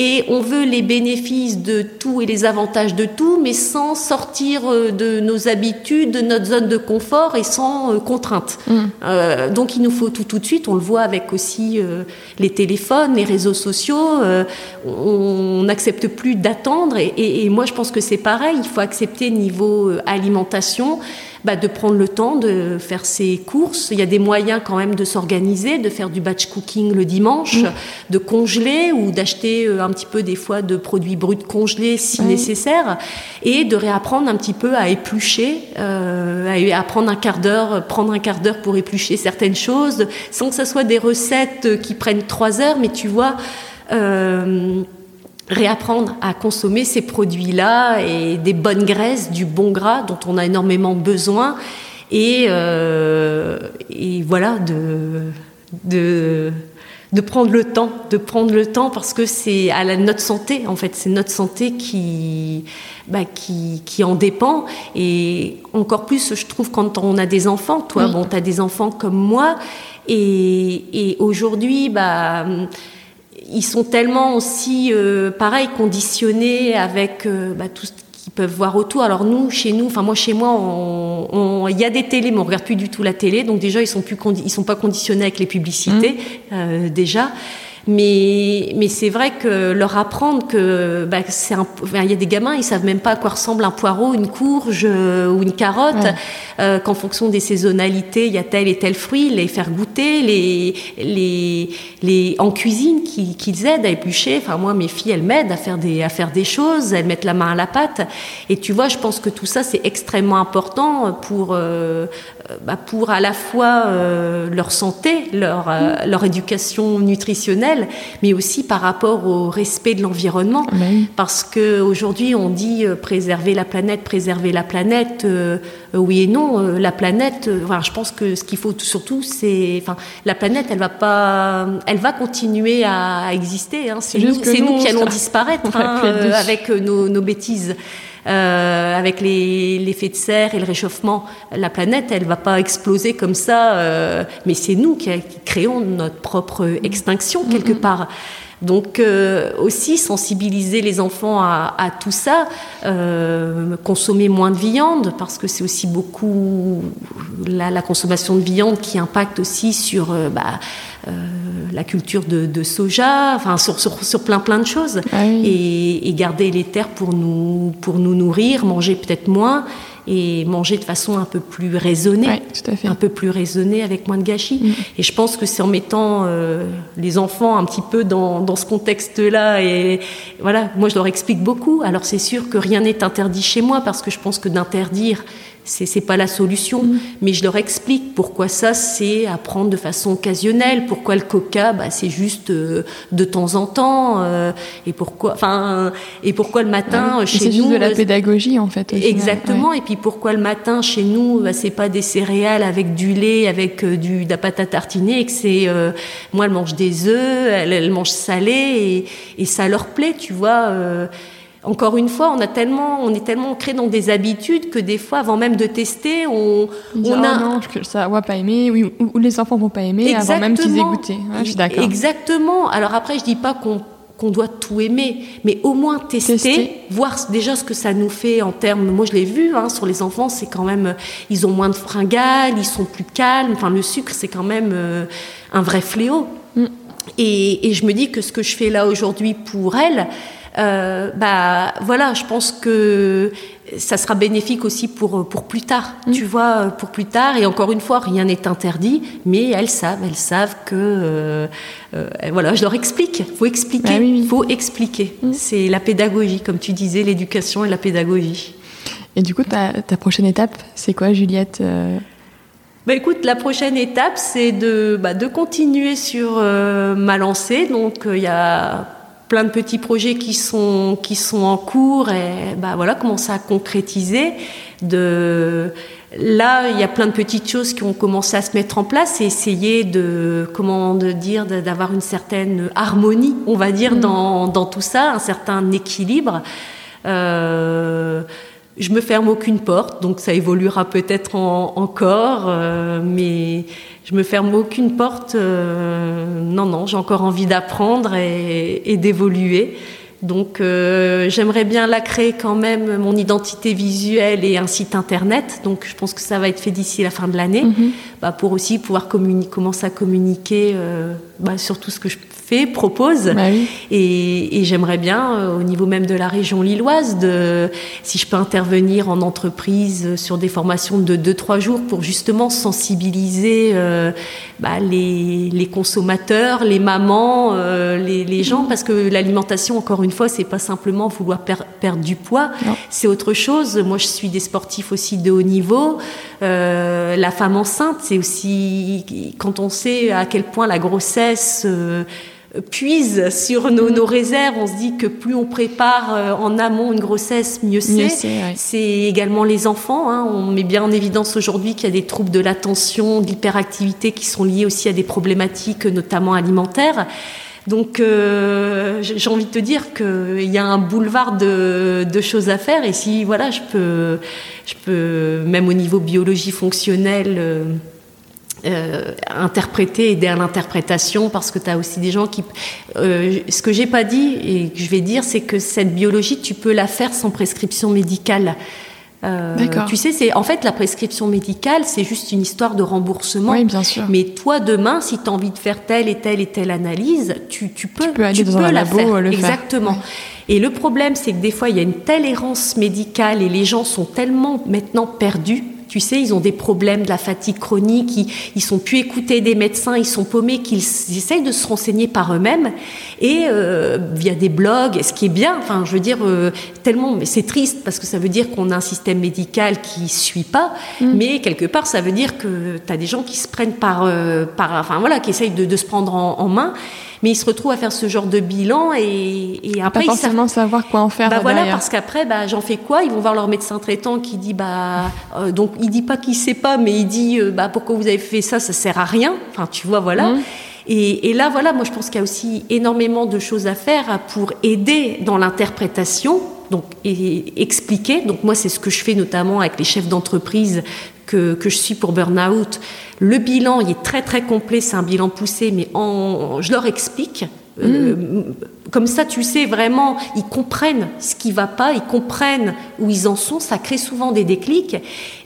et on veut les bénéfices de tout et les avantages de tout, mais sans sortir euh, de nos habitudes, de notre zone de confort et sans euh, contraintes. Mm. Euh, donc il nous faut tout tout de suite. On le voit avec aussi euh, les téléphones, les réseaux sociaux. Euh, on n'accepte plus d'attendre. Et, et, et, moi, je pense que c'est pareil. Il faut accepter niveau alimentation bah, de prendre le temps de faire ses courses. Il y a des moyens quand même de s'organiser, de faire du batch cooking le dimanche, mmh. de congeler ou d'acheter euh, un petit peu des fois de produits bruts congelés si mmh. nécessaire, et de réapprendre un petit peu à éplucher, euh, à apprendre un quart d'heure, prendre un quart d'heure pour éplucher certaines choses, sans que ce soit des recettes qui prennent trois heures, mais tu vois. Euh, réapprendre à consommer ces produits-là et des bonnes graisses, du bon gras dont on a énormément besoin. Et, euh, et voilà de, de, de prendre le temps, de prendre le temps parce que c'est à la, notre santé en fait, c'est notre santé qui, bah, qui, qui en dépend. Et encore plus je trouve quand on a des enfants, toi oui. bon tu as des enfants comme moi. Et, et aujourd'hui bah ils sont tellement aussi, euh, pareil, conditionnés avec euh, bah, tout ce qu'ils peuvent voir autour. Alors nous, chez nous, enfin moi chez moi, il y a des télés, mais on regarde plus du tout la télé. Donc déjà, ils sont plus, ils sont pas conditionnés avec les publicités mmh. euh, déjà. Mais, mais c'est vrai que leur apprendre que bah, c'est un, il y a des gamins, ils savent même pas à quoi ressemble un poireau, une courge euh, ou une carotte, ouais. euh, qu'en fonction des saisonnalités, il y a tel et tel fruit, les faire goûter, les, les, les en cuisine qu'ils qu aident à éplucher. Enfin moi, mes filles, elles m'aident à faire des à faire des choses, elles mettent la main à la pâte. Et tu vois, je pense que tout ça c'est extrêmement important pour euh, bah, pour à la fois euh, leur santé, leur, euh, leur éducation nutritionnelle, mais aussi par rapport au respect de l'environnement. Ah bah oui. Parce qu'aujourd'hui, on dit euh, préserver la planète, préserver la planète. euh, euh, oui et non, euh, la planète, euh, voilà, je pense que ce qu'il faut tout- surtout, c'est. Enfin, la planète, elle va pas. Elle va continuer à exister. hein. C'est nous, nous, qui allons disparaître hein, euh, avec euh, nos, nos bêtises. Euh, avec les- l'effet de serre et le réchauffement, la planète, elle va pas exploser comme ça, euh, mais c'est nous qui, qui créons notre propre extinction quelque part. Donc euh, aussi sensibiliser les enfants à, à tout ça, euh, consommer moins de viande parce que c'est aussi beaucoup la, la consommation de viande qui impacte aussi sur euh, bah, la culture de, de soja, enfin sur, sur, sur plein plein de choses Ah oui. et, et garder les terres pour nous pour nous nourrir, manger peut-être moins et manger de façon un peu plus raisonnée Ouais, tout à fait. un peu plus raisonné avec moins de gâchis. Mm. Et je pense que c'est en mettant euh, les enfants un petit peu dans, dans ce contexte-là et voilà, moi je leur explique beaucoup. Alors c'est sûr que rien n'est interdit chez moi parce que je pense que d'interdire c'est c'est pas la solution, Mm. mais je leur explique pourquoi ça c'est à prendre de façon occasionnelle, pourquoi le coca bah, c'est juste euh, de temps en temps euh, et pourquoi enfin et pourquoi le matin Ouais. Et chez C'est juste nous de la euh, pédagogie en fait. Exactement. Et puis pourquoi le matin chez nous, bah, c'est pas des céréales avec du lait, avec euh, du de la pâte à tartiner, et que c'est euh, moi elle mange des œufs, elle, elle mange salé et, et ça leur plaît, tu vois. Euh. encore une fois, on a tellement, on est tellement ancré dans des habitudes que des fois, avant même de tester, on, on oh a non, que ça va pas aimer, oui, ou, ou les enfants vont pas aimer avant même qu'ils aient goûté. Ouais, je suis d'accord. Exactement. Alors après, je dis pas qu'on qu'on doit tout aimer, mais au moins tester, Tester. voir déjà ce que ça nous fait en termes. Moi, je l'ai vu hein, sur les enfants, c'est quand même, ils ont moins de fringales, ils sont plus calmes. Enfin, le sucre, c'est quand même euh, un vrai fléau. Mm. Et, et je me dis que ce que je fais là aujourd'hui pour elle, euh, bah voilà, je pense que ça sera bénéfique aussi pour pour plus tard. Mm. Tu vois, pour plus tard. Et encore une fois, rien n'est interdit, mais elles savent, elles savent que euh, euh, voilà, je leur explique. Faut expliquer. Ah oui, oui. Faut expliquer. Mm. C'est la pédagogie, comme tu disais, l'éducation et la pédagogie. Et du coup, ta, ta prochaine étape, c'est quoi, Juliette Bah écoute, la prochaine étape, c'est de, bah, de continuer sur euh, ma lancée. Donc euh, il y a plein de petits projets qui sont, qui sont en cours et bah, voilà, commencer à concrétiser. De... Là, il y a plein de petites choses qui ont commencé à se mettre en place et essayer de, comment de dire, d'avoir une certaine harmonie, on va dire, dans, dans tout ça, un certain équilibre. Euh, je me ferme aucune porte, donc ça évoluera peut-être en- encore, euh, mais je me ferme aucune porte. euh, non, non, j'ai encore envie d'apprendre et, et d'évoluer. Donc euh, j'aimerais bien la créer quand même, mon identité visuelle et un site internet. Donc je pense que ça va être fait d'ici la fin de l'année, Mhm. bah, pour aussi pouvoir commencer à communiquer euh, bah, sur tout ce que je propose. Bah oui. Et, et j'aimerais bien, euh, au niveau même de la région lilloise, de, si je peux intervenir en entreprise sur des formations de 2-3 jours pour justement sensibiliser euh, bah, les, les consommateurs, les mamans, euh, les, les gens, parce que l'alimentation, encore une fois, c'est pas simplement vouloir per- perdre du poids, c'est autre chose. Moi, je suis des sportifs aussi de haut niveau. Euh, la femme enceinte, c'est aussi quand on sait à quel point la grossesse euh, puise sur nos, nos réserves, on se dit que plus on prépare euh, en amont une grossesse, mieux c'est. c'est, également les enfants. hein. On met bien en évidence aujourd'hui qu'il y a des troubles de l'attention, de l'hyperactivité qui sont liés aussi à des problématiques, notamment alimentaires. Donc, euh, j'ai j'ai envie de te dire qu'il y a un boulevard de, de choses à faire. Et si, voilà, je peux, je peux même au niveau biologie fonctionnelle, euh, euh, interpréter, aider à l'interprétation, parce que tu as aussi des gens qui... euh, ce que j'ai pas dit et que je vais dire, c'est que cette biologie, tu peux la faire sans prescription médicale. Euh, tu sais, c'est en fait la prescription médicale, c'est juste une histoire de remboursement. Oui, bien sûr. Mais toi, demain, si tu as envie de faire telle et telle et telle analyse, tu, tu peux, peux aller dans un la labo, faire. le faire. Exactement. Et le problème, c'est que des fois, il y a une telle errance médicale et les gens sont tellement maintenant perdus Tu sais, ils ont des problèmes de la fatigue chronique, ils, ils sont plus écoutés des médecins, ils sont paumés, qu'ils essayent de se renseigner par eux-mêmes et euh, via des blogs, ce qui est bien. Enfin, je veux dire, euh, tellement, mais c'est triste parce que ça veut dire qu'on a un système médical qui suit pas, mm. mais quelque part, ça veut dire que tu as des gens qui se prennent par, euh, par enfin voilà, qui essayent de, de se prendre en, en main mais ils se retrouvent à faire ce genre de bilan et, et après pas forcément ils savent savoir quoi en faire. Bah voilà, parce qu'après, bah, j'en fais quoi? Ils vont voir leur médecin traitant qui dit bah euh, donc il dit pas qu'il sait pas, mais il dit euh, bah pourquoi vous avez fait ça? Ça sert à rien. Enfin, tu vois, voilà. Mmh. Et, et, là, voilà, moi je pense qu'il y a aussi énormément de choses à faire pour aider dans l'interprétation donc et expliquer. Donc moi, c'est ce que je fais notamment avec les chefs d'entreprise que, que, je suis pour Burnout. Le bilan, il est très très complet, c'est un bilan poussé, mais en, je leur explique. Mmh. Euh, comme ça, tu sais vraiment, ils comprennent ce qui va pas, ils comprennent où ils en sont. Ça crée souvent des déclics.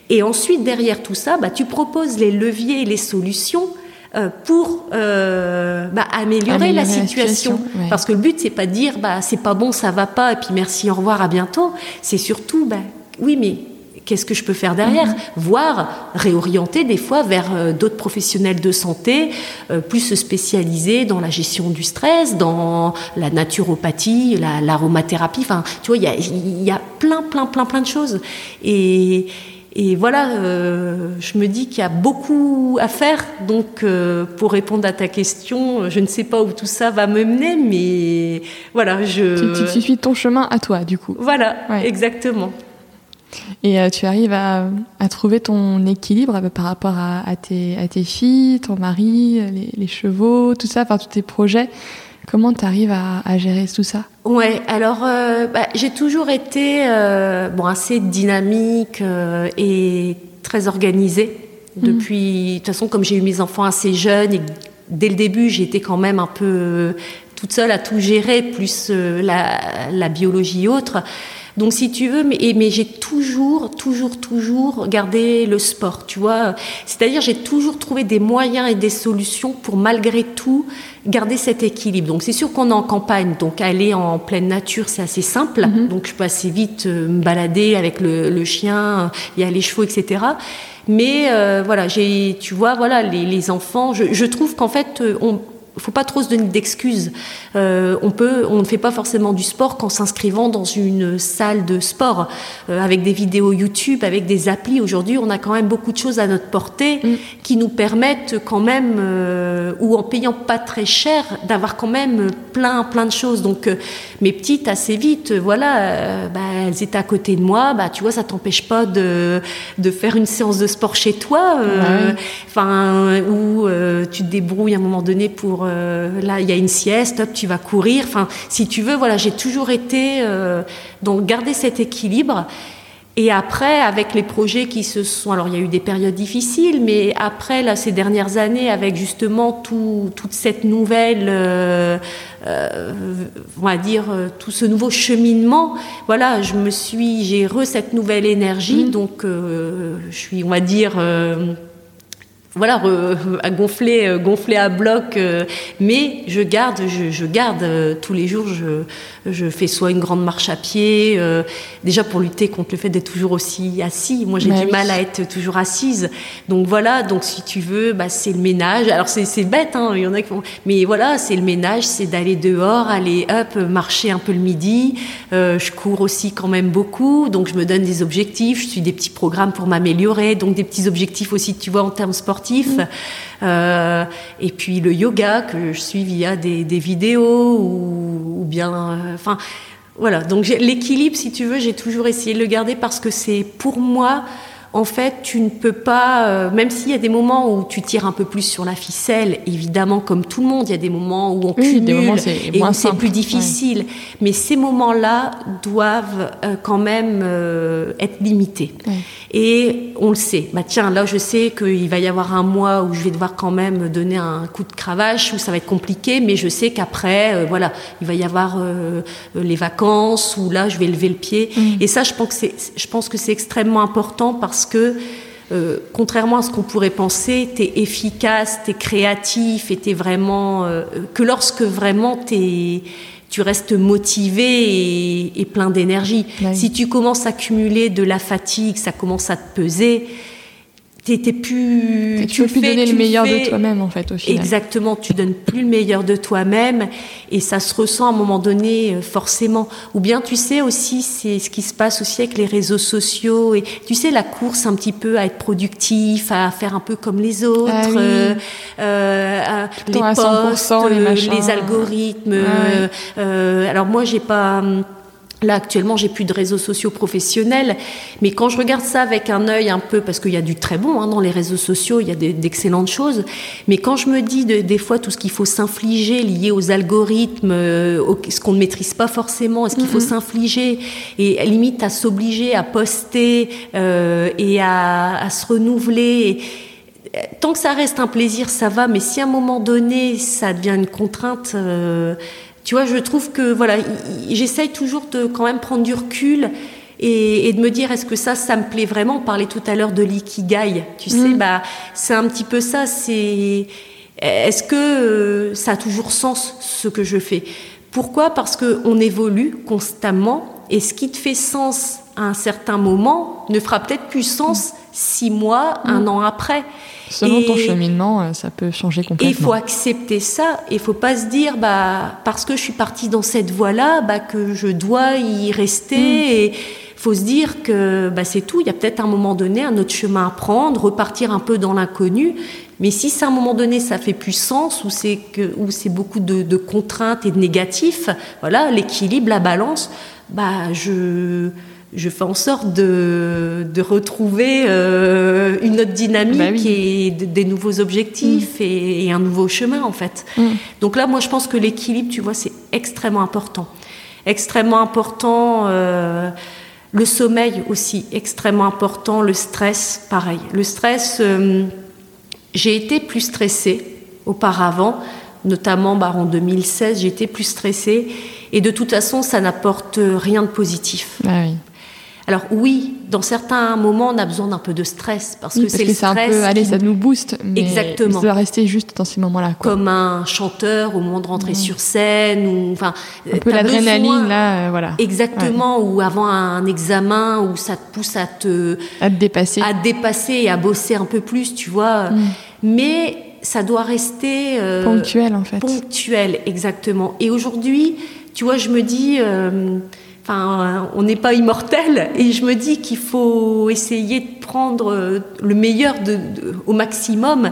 Et ensuite, derrière tout ça, bah, tu proposes les leviers et les solutions euh, pour euh, bah, améliorer, améliorer, la situation. La situation ouais. Parce que le but, c'est pas de dire bah c'est pas bon, ça va pas, et puis merci, au revoir, à bientôt. C'est surtout bah oui, mais qu'est-ce que je peux faire derrière? Mm -hmm. Voire réorienter des fois vers euh, d'autres professionnels de santé euh, plus spécialisés dans la gestion du stress, dans la naturopathie, l'aromathérapie. La, enfin, tu vois, il y a, y a plein, plein, plein, plein de choses. Et, et voilà, euh, je me dis qu'il y a beaucoup à faire. Donc, euh, pour répondre à ta question, je ne sais pas où tout ça va me mener, mais voilà, je. Tu, tu, tu suis ton chemin à toi, du coup. Voilà, ouais. exactement. Et euh, tu arrives à, à, trouver ton équilibre euh, par rapport à, à, tes, à tes filles, ton mari, les, les chevaux, tout ça, enfin tous tes projets. Comment tu arrives à, gérer tout ça? Ouais, alors euh, bah, j'ai toujours été euh, bon assez dynamique euh, et très organisée depuis. De toute façon, comme j'ai eu mes enfants assez jeunes et dès le début, j'étais quand même un peu toute seule à tout gérer, plus la, la biologie et autres. Donc si tu veux, mais, mais j'ai toujours, toujours, toujours gardé le sport, tu vois. C'est-à-dire j'ai toujours trouvé des moyens et des solutions pour malgré tout garder cet équilibre. Donc c'est sûr qu'on est en campagne, donc aller en pleine nature c'est assez simple. Mm -hmm. Donc je peux assez vite euh, me balader avec le, le chien, il y a les chevaux, etc. Mais euh, voilà, j'ai, tu vois, voilà, les, les enfants, je, je trouve qu'en fait, euh, on, faut pas trop se donner d'excuses. Euh, on peut, on ne fait pas forcément du sport qu'en s'inscrivant dans une salle de sport euh, avec des vidéos YouTube, avec des applis. Aujourd'hui, on a quand même beaucoup de choses à notre portée mm. qui nous permettent quand même, euh, ou en payant pas très cher, d'avoir quand même plein, plein de choses. Donc, mes petites assez vite, voilà, bah, elles étaient à côté de moi. Bah, tu vois, ça t'empêche pas de, de faire une séance de sport chez toi, enfin, ouais. où tu te débrouilles à un moment donné pour euh, là il y a une sieste, hop, tu vas courir. Enfin, si tu veux, voilà, j'ai toujours été euh, donc garder cet équilibre. Et après, avec les projets qui se sont, alors il y a eu des périodes difficiles, mais après là ces dernières années, avec justement tout, toute cette nouvelle, euh, euh, on va dire tout ce nouveau cheminement, voilà, je me suis, j'ai re cette nouvelle énergie, mmh. donc euh, je suis, on va dire voilà, re, à gonfler, euh, gonfler à bloc, euh, mais je garde, je, je garde euh, tous les jours, je, je fais soit une grande marche à pied, euh, déjà pour lutter contre le fait d'être toujours aussi assis. Moi, j'ai bah du oui. mal à être toujours assise. Donc voilà, donc si tu veux, bah, c'est le ménage. Alors c'est bête, hein, il y en a qui font, mais voilà, c'est le ménage, c'est d'aller dehors, aller hop, marcher un peu le midi. Euh, je cours aussi quand même beaucoup, donc je me donne des objectifs. Je suis des petits programmes pour m'améliorer, donc des petits objectifs aussi, tu vois, en termes sportifs Euh, et puis le yoga que je suis via des, vidéos ou, ou bien, euh, enfin. voilà, donc l'équilibre, si tu veux, j'ai toujours essayé de le garder parce que c'est pour moi en fait, tu ne peux pas, euh, même s'il y a des moments où tu tires un peu plus sur la ficelle, évidemment, comme tout le monde, il y a des moments où on oui, cumule moments, et où c'est plus difficile. Ouais. Mais ces moments-là doivent euh, quand même euh, être limités. Ouais. Et on le sait. Bah tiens, là, je sais qu'il va y avoir un mois où je vais devoir quand même donner un coup de cravache, où ça va être compliqué, mais je sais qu'après, voilà, il va y avoir les vacances, où là, je vais lever le pied. Mmh. Et ça, je pense que c'est, je pense que c'est extrêmement important parce que euh, contrairement à ce qu'on pourrait penser, tu es efficace, tu es créatif et tu vraiment. Euh, que lorsque vraiment tu es tu restes motivé et, et plein d'énergie. Oui. Si tu commences à cumuler de la fatigue, ça commence à te peser, t'es plus tu, peux plus donner le meilleur de toi-même en fait au final. Exactement tu donnes plus le meilleur de toi-même et ça se ressent à un moment donné euh, forcément. Ou bien tu sais aussi c'est ce qui se passe aussi avec les réseaux sociaux et tu sais la course un petit peu à être productif à faire un peu comme les autres ah euh, euh, les posts les, les, algorithmes euh, alors moi j'ai pas hum, Là, actuellement, j'ai plus de réseaux sociaux professionnels, mais quand je regarde ça avec un œil un peu, parce qu'il y a du très bon hein, dans les réseaux sociaux, il y a d'excellentes choses, mais quand je me dis des fois tout ce qu'il faut s'infliger lié aux algorithmes, euh, ce qu'on ne maîtrise pas forcément, ce qu'il faut s'infliger, et limite à s'obliger à poster euh, et à, se renouveler. tant que ça reste un plaisir, ça va, mais si à un moment donné, ça devient une contrainte... Euh, tu vois, je trouve que voilà, j'essaye toujours de quand même prendre du recul et, de me dire est-ce que ça, ça me plaît vraiment? On parlait tout à l'heure de l'ikigai, tu sais, mm. bah c'est un petit peu ça. C'est est-ce que euh, ça a toujours sens ce que je fais? Pourquoi? Parce que on évolue constamment et ce qui te fait sens à un certain moment ne fera peut-être plus sens six mois, un mm. an après. Selon ton cheminement, euh, ça peut changer complètement. Il faut accepter ça. Il faut pas se dire, bah, parce que je suis partie dans cette voie-là, bah, que je dois y rester. Mm. Et faut se dire que bah, c'est tout. Il y a peut-être un moment donné un autre chemin à prendre, repartir un peu dans l'inconnu. Mais si à un moment donné ça fait plus sens ou c'est que ou c'est beaucoup de, de, contraintes et de négatifs, voilà, l'équilibre, la balance, bah je je fais en sorte de, de retrouver euh, une autre dynamique bah et des nouveaux objectifs mm. et, un nouveau chemin en fait. Mm. Donc là, moi, je pense que l'équilibre, tu vois, c'est extrêmement important. Extrêmement important. Euh, le sommeil aussi, extrêmement important. Le stress, pareil. Le stress, euh, j'ai été plus stressée auparavant, notamment bah, en 2016, j'ai été plus stressée. Et de toute façon, ça n'apporte rien de positif. Ah oui. Alors oui, dans certains moments, on a besoin d'un peu de stress parce que c'est le stress. Un peu, allez, ça nous booste. Mais Exactement. Ça doit rester juste dans ces moments-là. Comme un chanteur au moment de rentrer sur scène ou enfin. Un peu l'adrénaline là, euh, voilà. Exactement. Ou avant un examen où ça te pousse à te. À te dépasser. À te dépasser et à bosser un peu plus, tu vois. Mm. Mais ça doit rester. Euh, ponctuel en fait. Ponctuel, exactement. Et aujourd'hui, tu vois, je me dis. Euh, Enfin, on n'est pas immortel et je me dis qu'il faut essayer de prendre euh, le meilleur de, au maximum.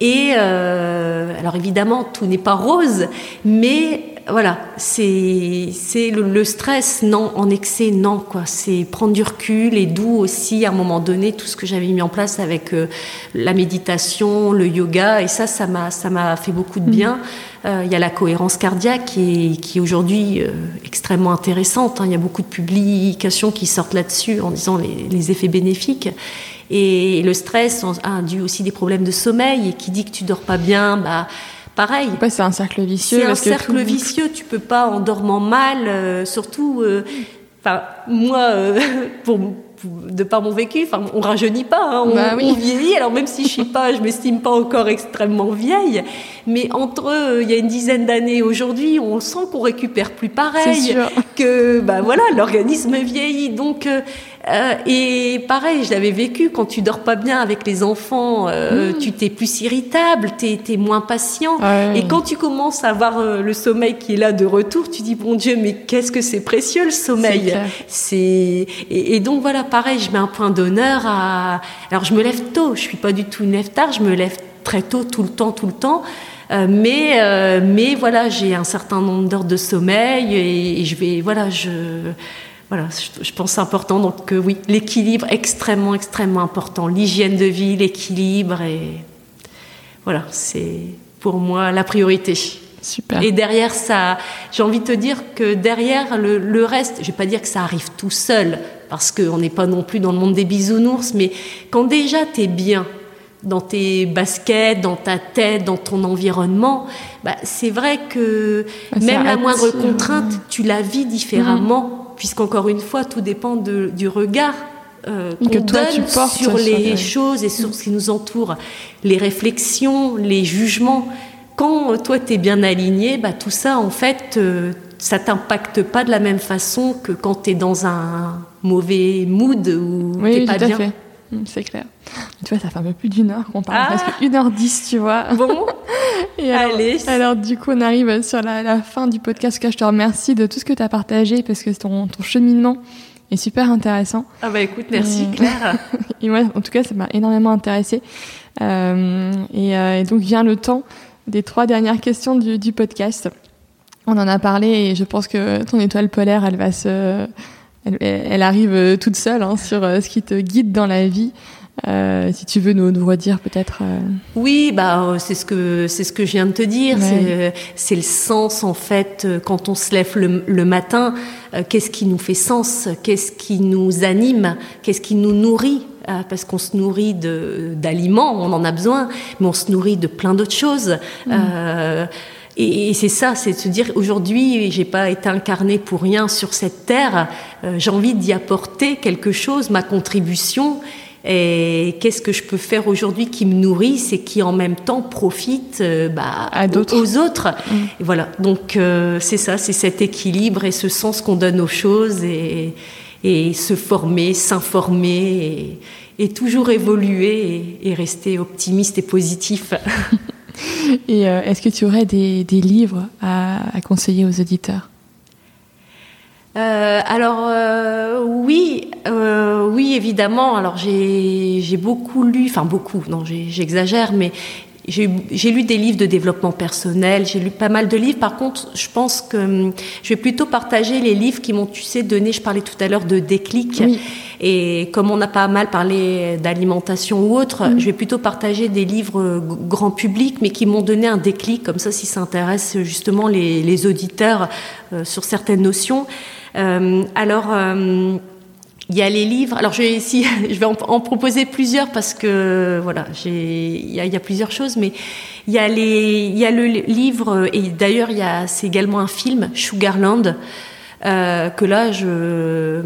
Et euh, alors évidemment, tout n'est pas rose, mais voilà, c'est c'est le, stress, non, en excès, non quoi. C'est prendre du recul et d'où aussi à un moment donné tout ce que j'avais mis en place avec euh, la méditation, le yoga et ça, ça m'a ça m'a fait beaucoup de bien. Euh, il y a la cohérence cardiaque qui est, qui est aujourd'hui euh, extrêmement intéressante. Hein. Il y a beaucoup de publications qui sortent là-dessus en disant les, les, effets bénéfiques. Et le stress a dû aussi des problèmes de sommeil et qui dit que tu dors pas bien, bah pareil. c'est un cercle vicieux. C'est un cercle vicieux. Tu peux pas en dormant mal, euh, surtout. Enfin, moi, pour de par mon vécu, enfin, on rajeunit pas, hein, bah on, vieillit. Alors même si je suis pas, je m'estime pas encore extrêmement vieille, mais entre euh, il y a une dizaine d'années aujourd'hui, on sent qu'on récupère plus pareil, que bah voilà, l'organisme vieillit. Donc euh, euh, et pareil, je l'avais vécu quand tu dors pas bien avec les enfants, euh, mmh. tu t'es plus irritable, tu es, moins patient. Et quand tu commences à avoir euh, le sommeil qui est là de retour, tu dis bon Dieu, mais qu'est-ce que c'est précieux le sommeil. C'est et, donc voilà, pareil, je mets un point d'honneur à. Alors je me lève tôt, je suis pas du tout une lève tard, je me lève très tôt, tout le temps, tout le temps. mais mais voilà, j'ai un certain nombre d'heures de sommeil et, et je vais voilà, je voilà, je, pense c'est important. Donc oui, l'équilibre extrêmement, extrêmement important. L'hygiène de vie, l'équilibre et voilà, c'est pour moi la priorité. Super. Et derrière ça, j'ai envie de te dire que derrière le, reste, je vais pas dire que ça arrive tout seul, parce qu'on n'est pas non plus dans le monde des bisounours, mais quand déjà tu es bien dans tes baskets, dans ta tête, dans ton environnement, bah, c'est vrai que bah, même la moindre contrainte, tu la vis différemment puisqu'encore une fois, tout dépend du regard euh, qu'on donne sur les choses et sur ce qui nous entoure, les réflexions, les jugements. Quand toi, tu es bien aligné, bah, tout ça, en fait, euh, ça t'impacte pas de la même façon que quand tu es dans un mauvais mood ou oui, pas tout bien. À fait. Mm, c'est clair. Tu vois, ça fait un peu plus d'une heure qu'on parle, parce que une heure dix, tu vois. Bon, Et alors, Allez. alors, du coup, on arrive sur la, la fin du podcast. Que je te remercie de tout ce que tu as partagé, parce que ton, ton cheminement est super intéressant. ah bah écoute, merci Mm. Claire. Et moi, en tout cas, ça m'a énormément intéressé. Euh, et, euh, et donc vient le temps des trois dernières questions du, du podcast. On en a parlé et je pense que ton étoile polaire, elle va se, elle, elle arrive euh, toute seule hein, sur euh, ce qui te guide dans la vie. Euh, si tu veux nous, nous redire peut-être. euh, Oui, bah c'est ce que c'est ce que je viens de te dire. Ouais. C'est le sens en fait quand on se lève le, le matin. euh, Qu'est-ce qui nous fait sens Qu'est-ce qui nous anime Qu'est-ce qui nous nourrit Parce qu'on se nourrit d'aliments, on en a besoin, mais on se nourrit de plein d'autres choses. Euh, et, et c'est ça, c'est de se dire aujourd'hui, j'ai pas été incarné pour rien sur cette terre. Euh, j'ai envie d'y apporter quelque chose, ma contribution. Et qu'est-ce que je peux faire aujourd'hui qui me nourrisse et qui en même temps profite euh, bah, À aux, autres Et voilà, donc euh, c'est ça, c'est cet équilibre et ce sens qu'on donne aux choses et, et se former, s'informer et, et toujours évoluer et, et rester optimiste et positif. Et euh, est-ce que tu aurais des, livres à, conseiller aux auditeurs? Euh, alors euh, oui, oui évidemment. Alors j'ai beaucoup lu, enfin beaucoup, non j'exagère, mais j'ai lu des livres de développement personnel, j'ai lu pas mal de livres. Par contre, je pense que hum, je vais plutôt partager les livres qui m'ont, tu sais, donné. Je parlais tout à l'heure de déclic. Oui. Et comme on a pas mal parlé d'alimentation ou autre, je vais plutôt partager des livres euh, grand public, mais qui m'ont donné un déclic, comme ça, si ça intéresse justement les, les auditeurs euh, sur certaines notions. Euh, alors, euh, il y a les livres. Alors, je vais ici, je vais en, proposer plusieurs parce que voilà, j'ai, il y a, il y a plusieurs choses, mais il y a les, il y a le livre et d'ailleurs il y a, c'est également un film, Sugarland. Euh, que là, je,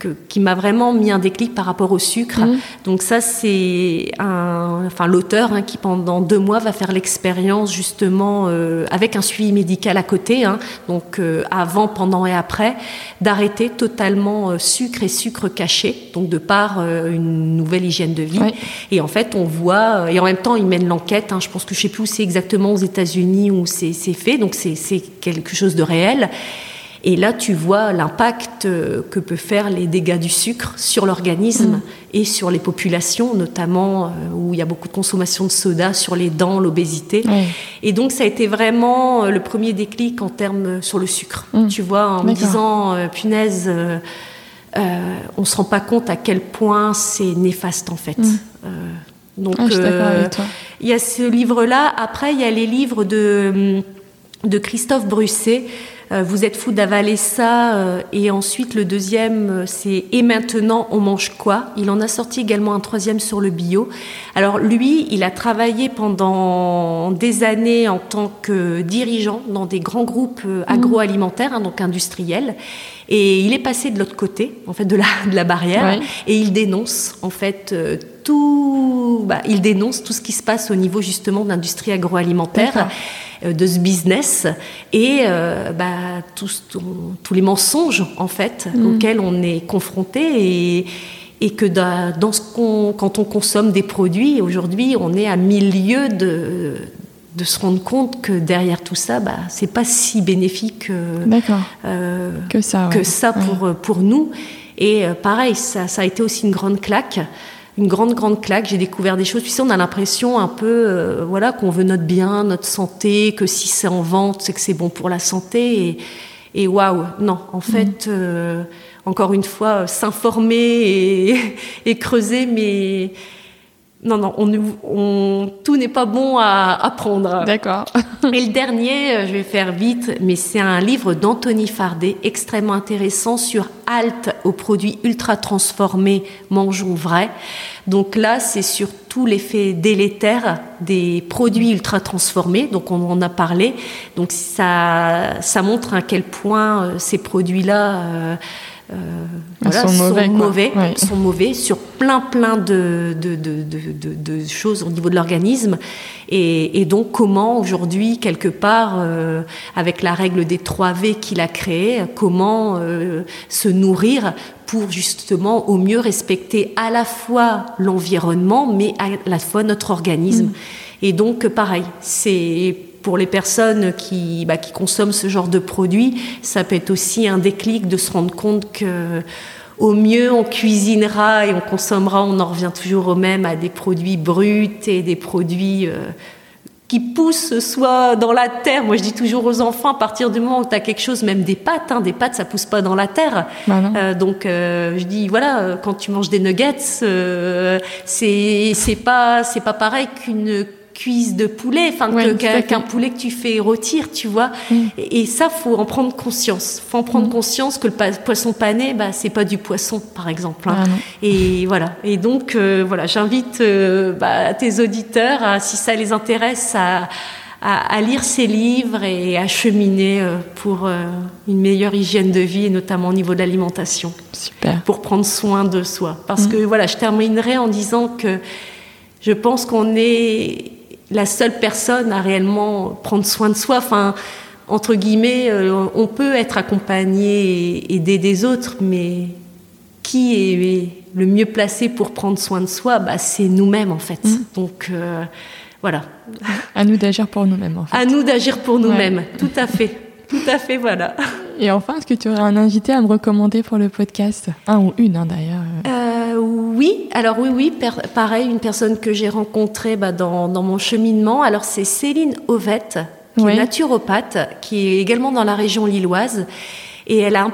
que, qui m'a vraiment mis un déclic par rapport au sucre. Mhm. Donc ça, c'est un, enfin l'auteur hein, qui pendant deux mois va faire l'expérience justement euh, avec un suivi médical à côté, hein, donc euh, avant, pendant et après, d'arrêter totalement euh, sucre et sucre caché, donc de par euh, une nouvelle hygiène de vie. Et en fait, on voit, euh, et en même temps, il mène l'enquête. hein, je pense que je sais plus où c'est exactement aux États-Unis où c'est fait, donc c'est quelque chose de réel. Et là, tu vois l'impact euh, que peut faire les dégâts du sucre sur l'organisme et sur les populations, notamment euh, où il y a beaucoup de consommation de soda, sur les dents, l'obésité. Et donc, ça a été vraiment euh, le premier déclic en termes sur le sucre. Mm. Tu vois, en me disant, euh, punaise, euh, euh, on se rend pas compte à quel point c'est néfaste en fait. Mm. Donc, Ah, il y a ce livre-là. Après, il y a les livres de, de Christophe Brusset. Euh, Vous êtes fou d'avaler ça. euh, Et ensuite, le deuxième, euh, c'est Et maintenant, on mange quoi? Il en a sorti également un troisième sur le bio. Alors, lui, il a travaillé pendant des années en tant que dirigeant dans des grands groupes euh, agroalimentaires, hein, donc industriels. Et il est passé de l'autre côté, en fait, de la, de la barrière. Ouais. Et il dénonce, en fait, euh, tout. Bah, il dénonce tout ce qui se passe au niveau justement de l'industrie agroalimentaire, euh, de ce business, et euh, bah, tous, tous- tous les mensonges en fait Mm. auxquels on est confronté et et que dans ce qu'on, quand on consomme des produits, aujourd'hui, on est à milieu de, de se rendre compte que derrière tout ça, bah, c'est pas si bénéfique euh, euh, Que ça. ouais. que ça pour, euh, pour nous. Et euh, pareil, ça, ça a été aussi une grande claque. Une grande, grande claque. J'ai découvert des choses. Tu sais, on a l'impression un peu euh, voilà, qu'on veut notre bien, notre santé, que si c'est en vente, c'est que c'est bon pour la santé. Et, et waouh, non, en fait, euh, encore une fois, s'informer et, et creuser, mais non, non, on, on, tout n'est pas bon à apprendre. D'accord. Et le dernier, euh, je vais faire vite, mais c'est un livre d'Anthony Fardet, extrêmement intéressant sur halte aux produits ultra transformés, mangeons vrai. Donc là, c'est sur tout l'effet délétère des produits ultra transformés, donc on en a parlé. Donc ça, ça montre à quel point euh, ces produits-là euh, euh, voilà, sont mauvais, quoi. mauvais, Ouais. sont mauvais sur plein plein de, de, de, de, de- de choses au niveau de l'organisme. Et, et donc comment aujourd'hui, quelque part, euh, avec la règle des 3 V qu'il a créée, comment euh, se nourrir pour justement au mieux respecter à la fois l'environnement, mais à la fois notre organisme. Et donc, pareil, c'est pour les personnes qui, bah, qui consomment ce genre de produits, ça peut être aussi un déclic de se rendre compte que au mieux on cuisinera et on consommera, on en revient toujours au même à des produits bruts et des produits euh, qui poussent soit dans la terre. Moi, je dis toujours aux enfants, à partir du moment où tu as quelque chose, même des pâtes, hein, des pâtes, ça pousse pas dans la terre. Bah. Euh, donc, euh, je dis, voilà, quand tu manges des nuggets, c'est c'est pas c'est pas pareil qu'une cuisse de poulet, enfin Ouais, qu'un poulet que tu fais rôtir, tu vois. Et, et ça, faut en prendre conscience. Faut en prendre conscience que le poisson pané, bah, c'est pas du poisson, par exemple. hein. Ah. Et voilà. Et donc, euh, voilà, j'invite euh, bah, tes auditeurs, à, si ça les intéresse, à, à, à lire ces livres et à cheminer euh, pour une meilleure hygiène de vie, et notamment au niveau de l'alimentation, Super. pour prendre soin de soi. Parce que voilà, je terminerai en disant que je pense qu'on est la seule personne à réellement prendre soin de soi. Enfin, entre guillemets, euh, on peut être accompagné et aider des autres, mais qui est le mieux placé pour prendre soin de soi? Bah, C'est nous-mêmes, en fait. Donc, euh, voilà. À nous d'agir pour nous-mêmes, en fait. À nous d'agir pour nous-mêmes. Tout à fait. Tout à fait, voilà. Et enfin, est-ce que tu aurais un invité à me recommander pour le podcast? Un ou une, hein, d'ailleurs. Euh, oui, alors oui, oui, pareil, une personne que j'ai rencontrée bah, dans, dans mon cheminement. Alors c'est Céline Ovette, qui est naturopathe, qui est également dans la région lilloise. Et elle a un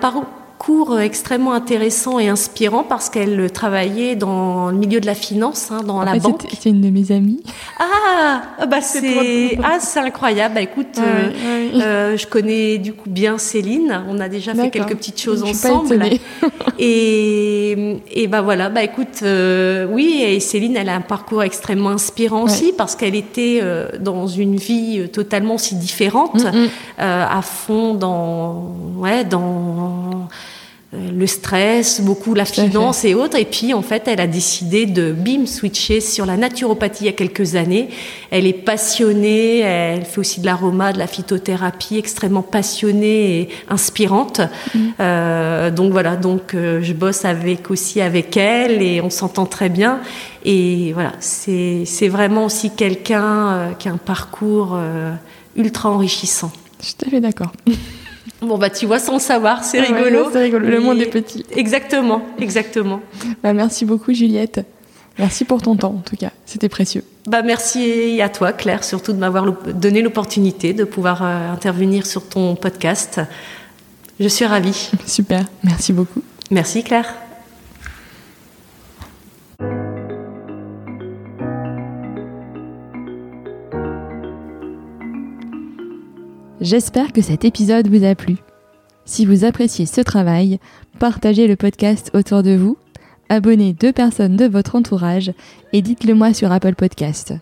parcours extrêmement intéressant et inspirant parce qu'elle travaillait dans le milieu de la finance, hein, dans En la fait, banque. c'est- une de mes amies. Ah, bah C'est ah, c'est incroyable. Bah écoute, Ouais, euh, ouais. euh, je connais du coup bien Céline. On a déjà fait quelques petites choses Je ensemble. Et, et bah voilà, bah écoute, euh, oui, et Céline, elle a un parcours extrêmement inspirant Ouais. aussi parce qu'elle était euh, dans une vie euh, totalement si différente, Mm, mm. euh, à fond dans, ouais, dans euh, le stress, beaucoup la finance et autres. Et puis, en fait, elle a décidé de, bim, switcher sur la naturopathie il y a quelques années. Elle est passionnée, elle fait aussi de l'aroma, de la phytothérapie, extrêmement passionnée et inspirante. Euh, donc voilà, donc euh, je bosse avec aussi avec elle et on s'entend très bien. Et voilà, c'est c'est vraiment aussi quelqu'un euh, qui a un parcours euh, ultra enrichissant. Je suis tout à fait d'accord. Bon bah tu vois sans le savoir, c'est Ah ouais, rigolo. c'est rigolo. Le monde est petit. Exactement, exactement. Bah, merci beaucoup, Juliette. Merci pour ton temps, en tout cas. C'était précieux. Bah merci à toi Claire, surtout de m'avoir donné l'opportunité de pouvoir euh, intervenir sur ton podcast. Je suis ravie. Super. Merci beaucoup. Merci Claire. J'espère que cet épisode vous a plu. Si vous appréciez ce travail, partagez le podcast autour de vous, abonnez deux personnes de votre entourage et dites-le moi sur Apple Podcast.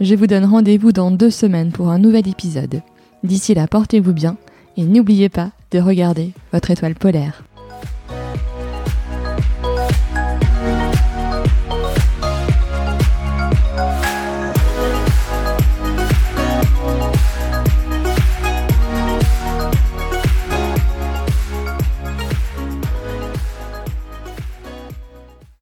Je vous donne rendez-vous dans deux semaines pour un nouvel épisode. D'ici là, portez-vous bien et n'oubliez pas de regarder votre étoile polaire.